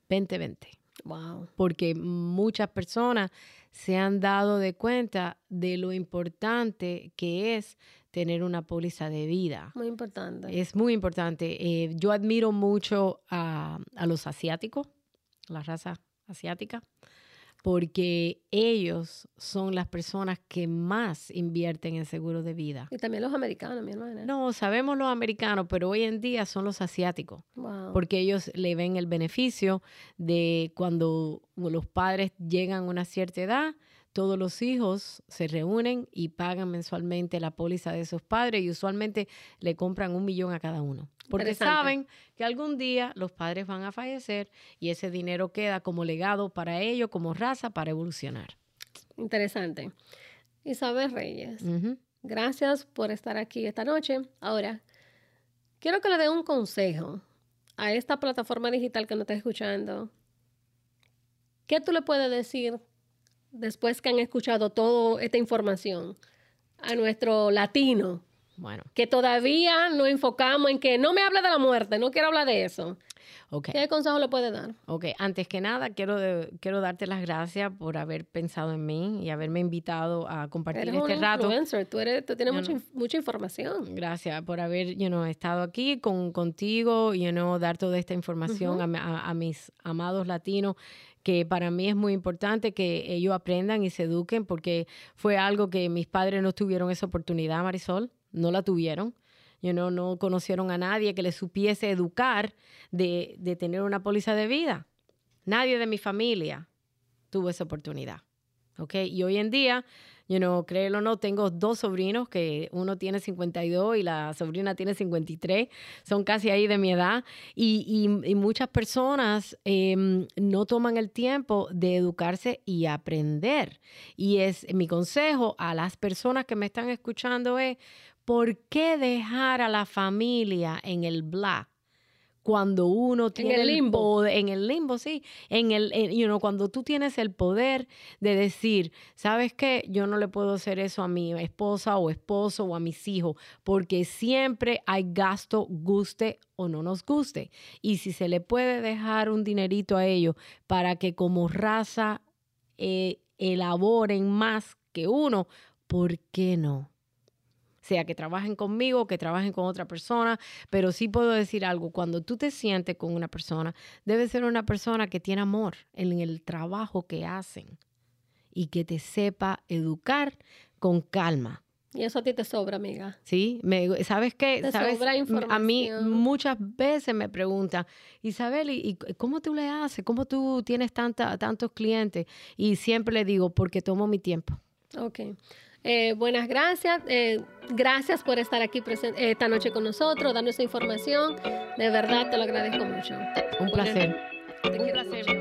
2020. wow. porque muchas personas se han dado de cuenta de lo importante que es tener una póliza de vida. Muy importante. Es muy importante. Eh, yo admiro mucho a, a los asiáticos, la raza asiática, porque ellos son las personas que más invierten en seguros de vida. Y también los americanos, mi hermana. No, sabemos los americanos, pero hoy en día son los asiáticos, porque ellos le ven el beneficio de cuando los padres llegan a una cierta edad, todos los hijos se reúnen y pagan mensualmente la póliza de sus padres y usualmente le compran un millón a cada uno. Porque saben que algún día los padres van a fallecer y ese dinero queda como legado para ellos, como raza, para evolucionar. Interesante. Isabel Reyes, gracias por estar aquí esta noche. Ahora, quiero que le dé un consejo a esta plataforma digital que nos está escuchando. ¿Qué tú le puedes decir después que han escuchado toda esta información a nuestro latino? Bueno. Que todavía nos enfocamos en que no me hable de la muerte, no quiero hablar de eso. Okay. ¿Qué consejo le puede dar? Ok, antes que nada, quiero, quiero darte las gracias por haber pensado en mí y haberme invitado a compartir este rato. Tú, eres, tú tienes mucha, mucha, información. Gracias por haber you know, estado aquí con, contigo y you know, dar toda esta información a, a mis amados latinos que para mí es muy importante que ellos aprendan y se eduquen porque fue algo que mis padres no tuvieron esa oportunidad, Marisol, no la tuvieron. You no conocieron a nadie que les supiese educar de, de tener una póliza de vida. Nadie de mi familia tuvo esa oportunidad. ¿ok? Y hoy en día you know, créelo o no, tengo dos sobrinos que uno tiene 52 y la sobrina tiene 53, son casi ahí de mi edad, y, muchas personas em, no toman el tiempo de educarse y aprender. Y es mi consejo a las personas que me están escuchando es, ¿por qué dejar a la familia en el black? cuando uno tiene el limbo. en el limbo, sí, en el, you know, cuando tú tienes el poder de decir, ¿sabes qué? Yo no le puedo hacer eso a mi esposa o esposo o a mis hijos, porque siempre hay gasto, guste o no nos guste. Y si se le puede dejar un dinerito a ellos para que como raza eh, elaboren más que uno, ¿por qué no? Sea que trabajen conmigo, que trabajen con otra persona, pero sí puedo decir algo, cuando tú te sientes con una persona, debe ser una persona que tiene amor en el trabajo que hacen y que te sepa educar con calma. Y eso a ti te sobra, amiga. Sí, me, ¿sabes qué? Te ¿Sabes? Sobra información. A mí muchas veces me preguntan, Isabel, ¿y, cómo tú le haces? ¿Cómo tú tienes tanta, tantos clientes? Y siempre le digo, porque tomo mi tiempo. Ok. Eh, buenas gracias. Eh, gracias por estar aquí presente, eh, esta noche con nosotros, dando esa información. De verdad, te lo agradezco mucho. Un placer. Un placer.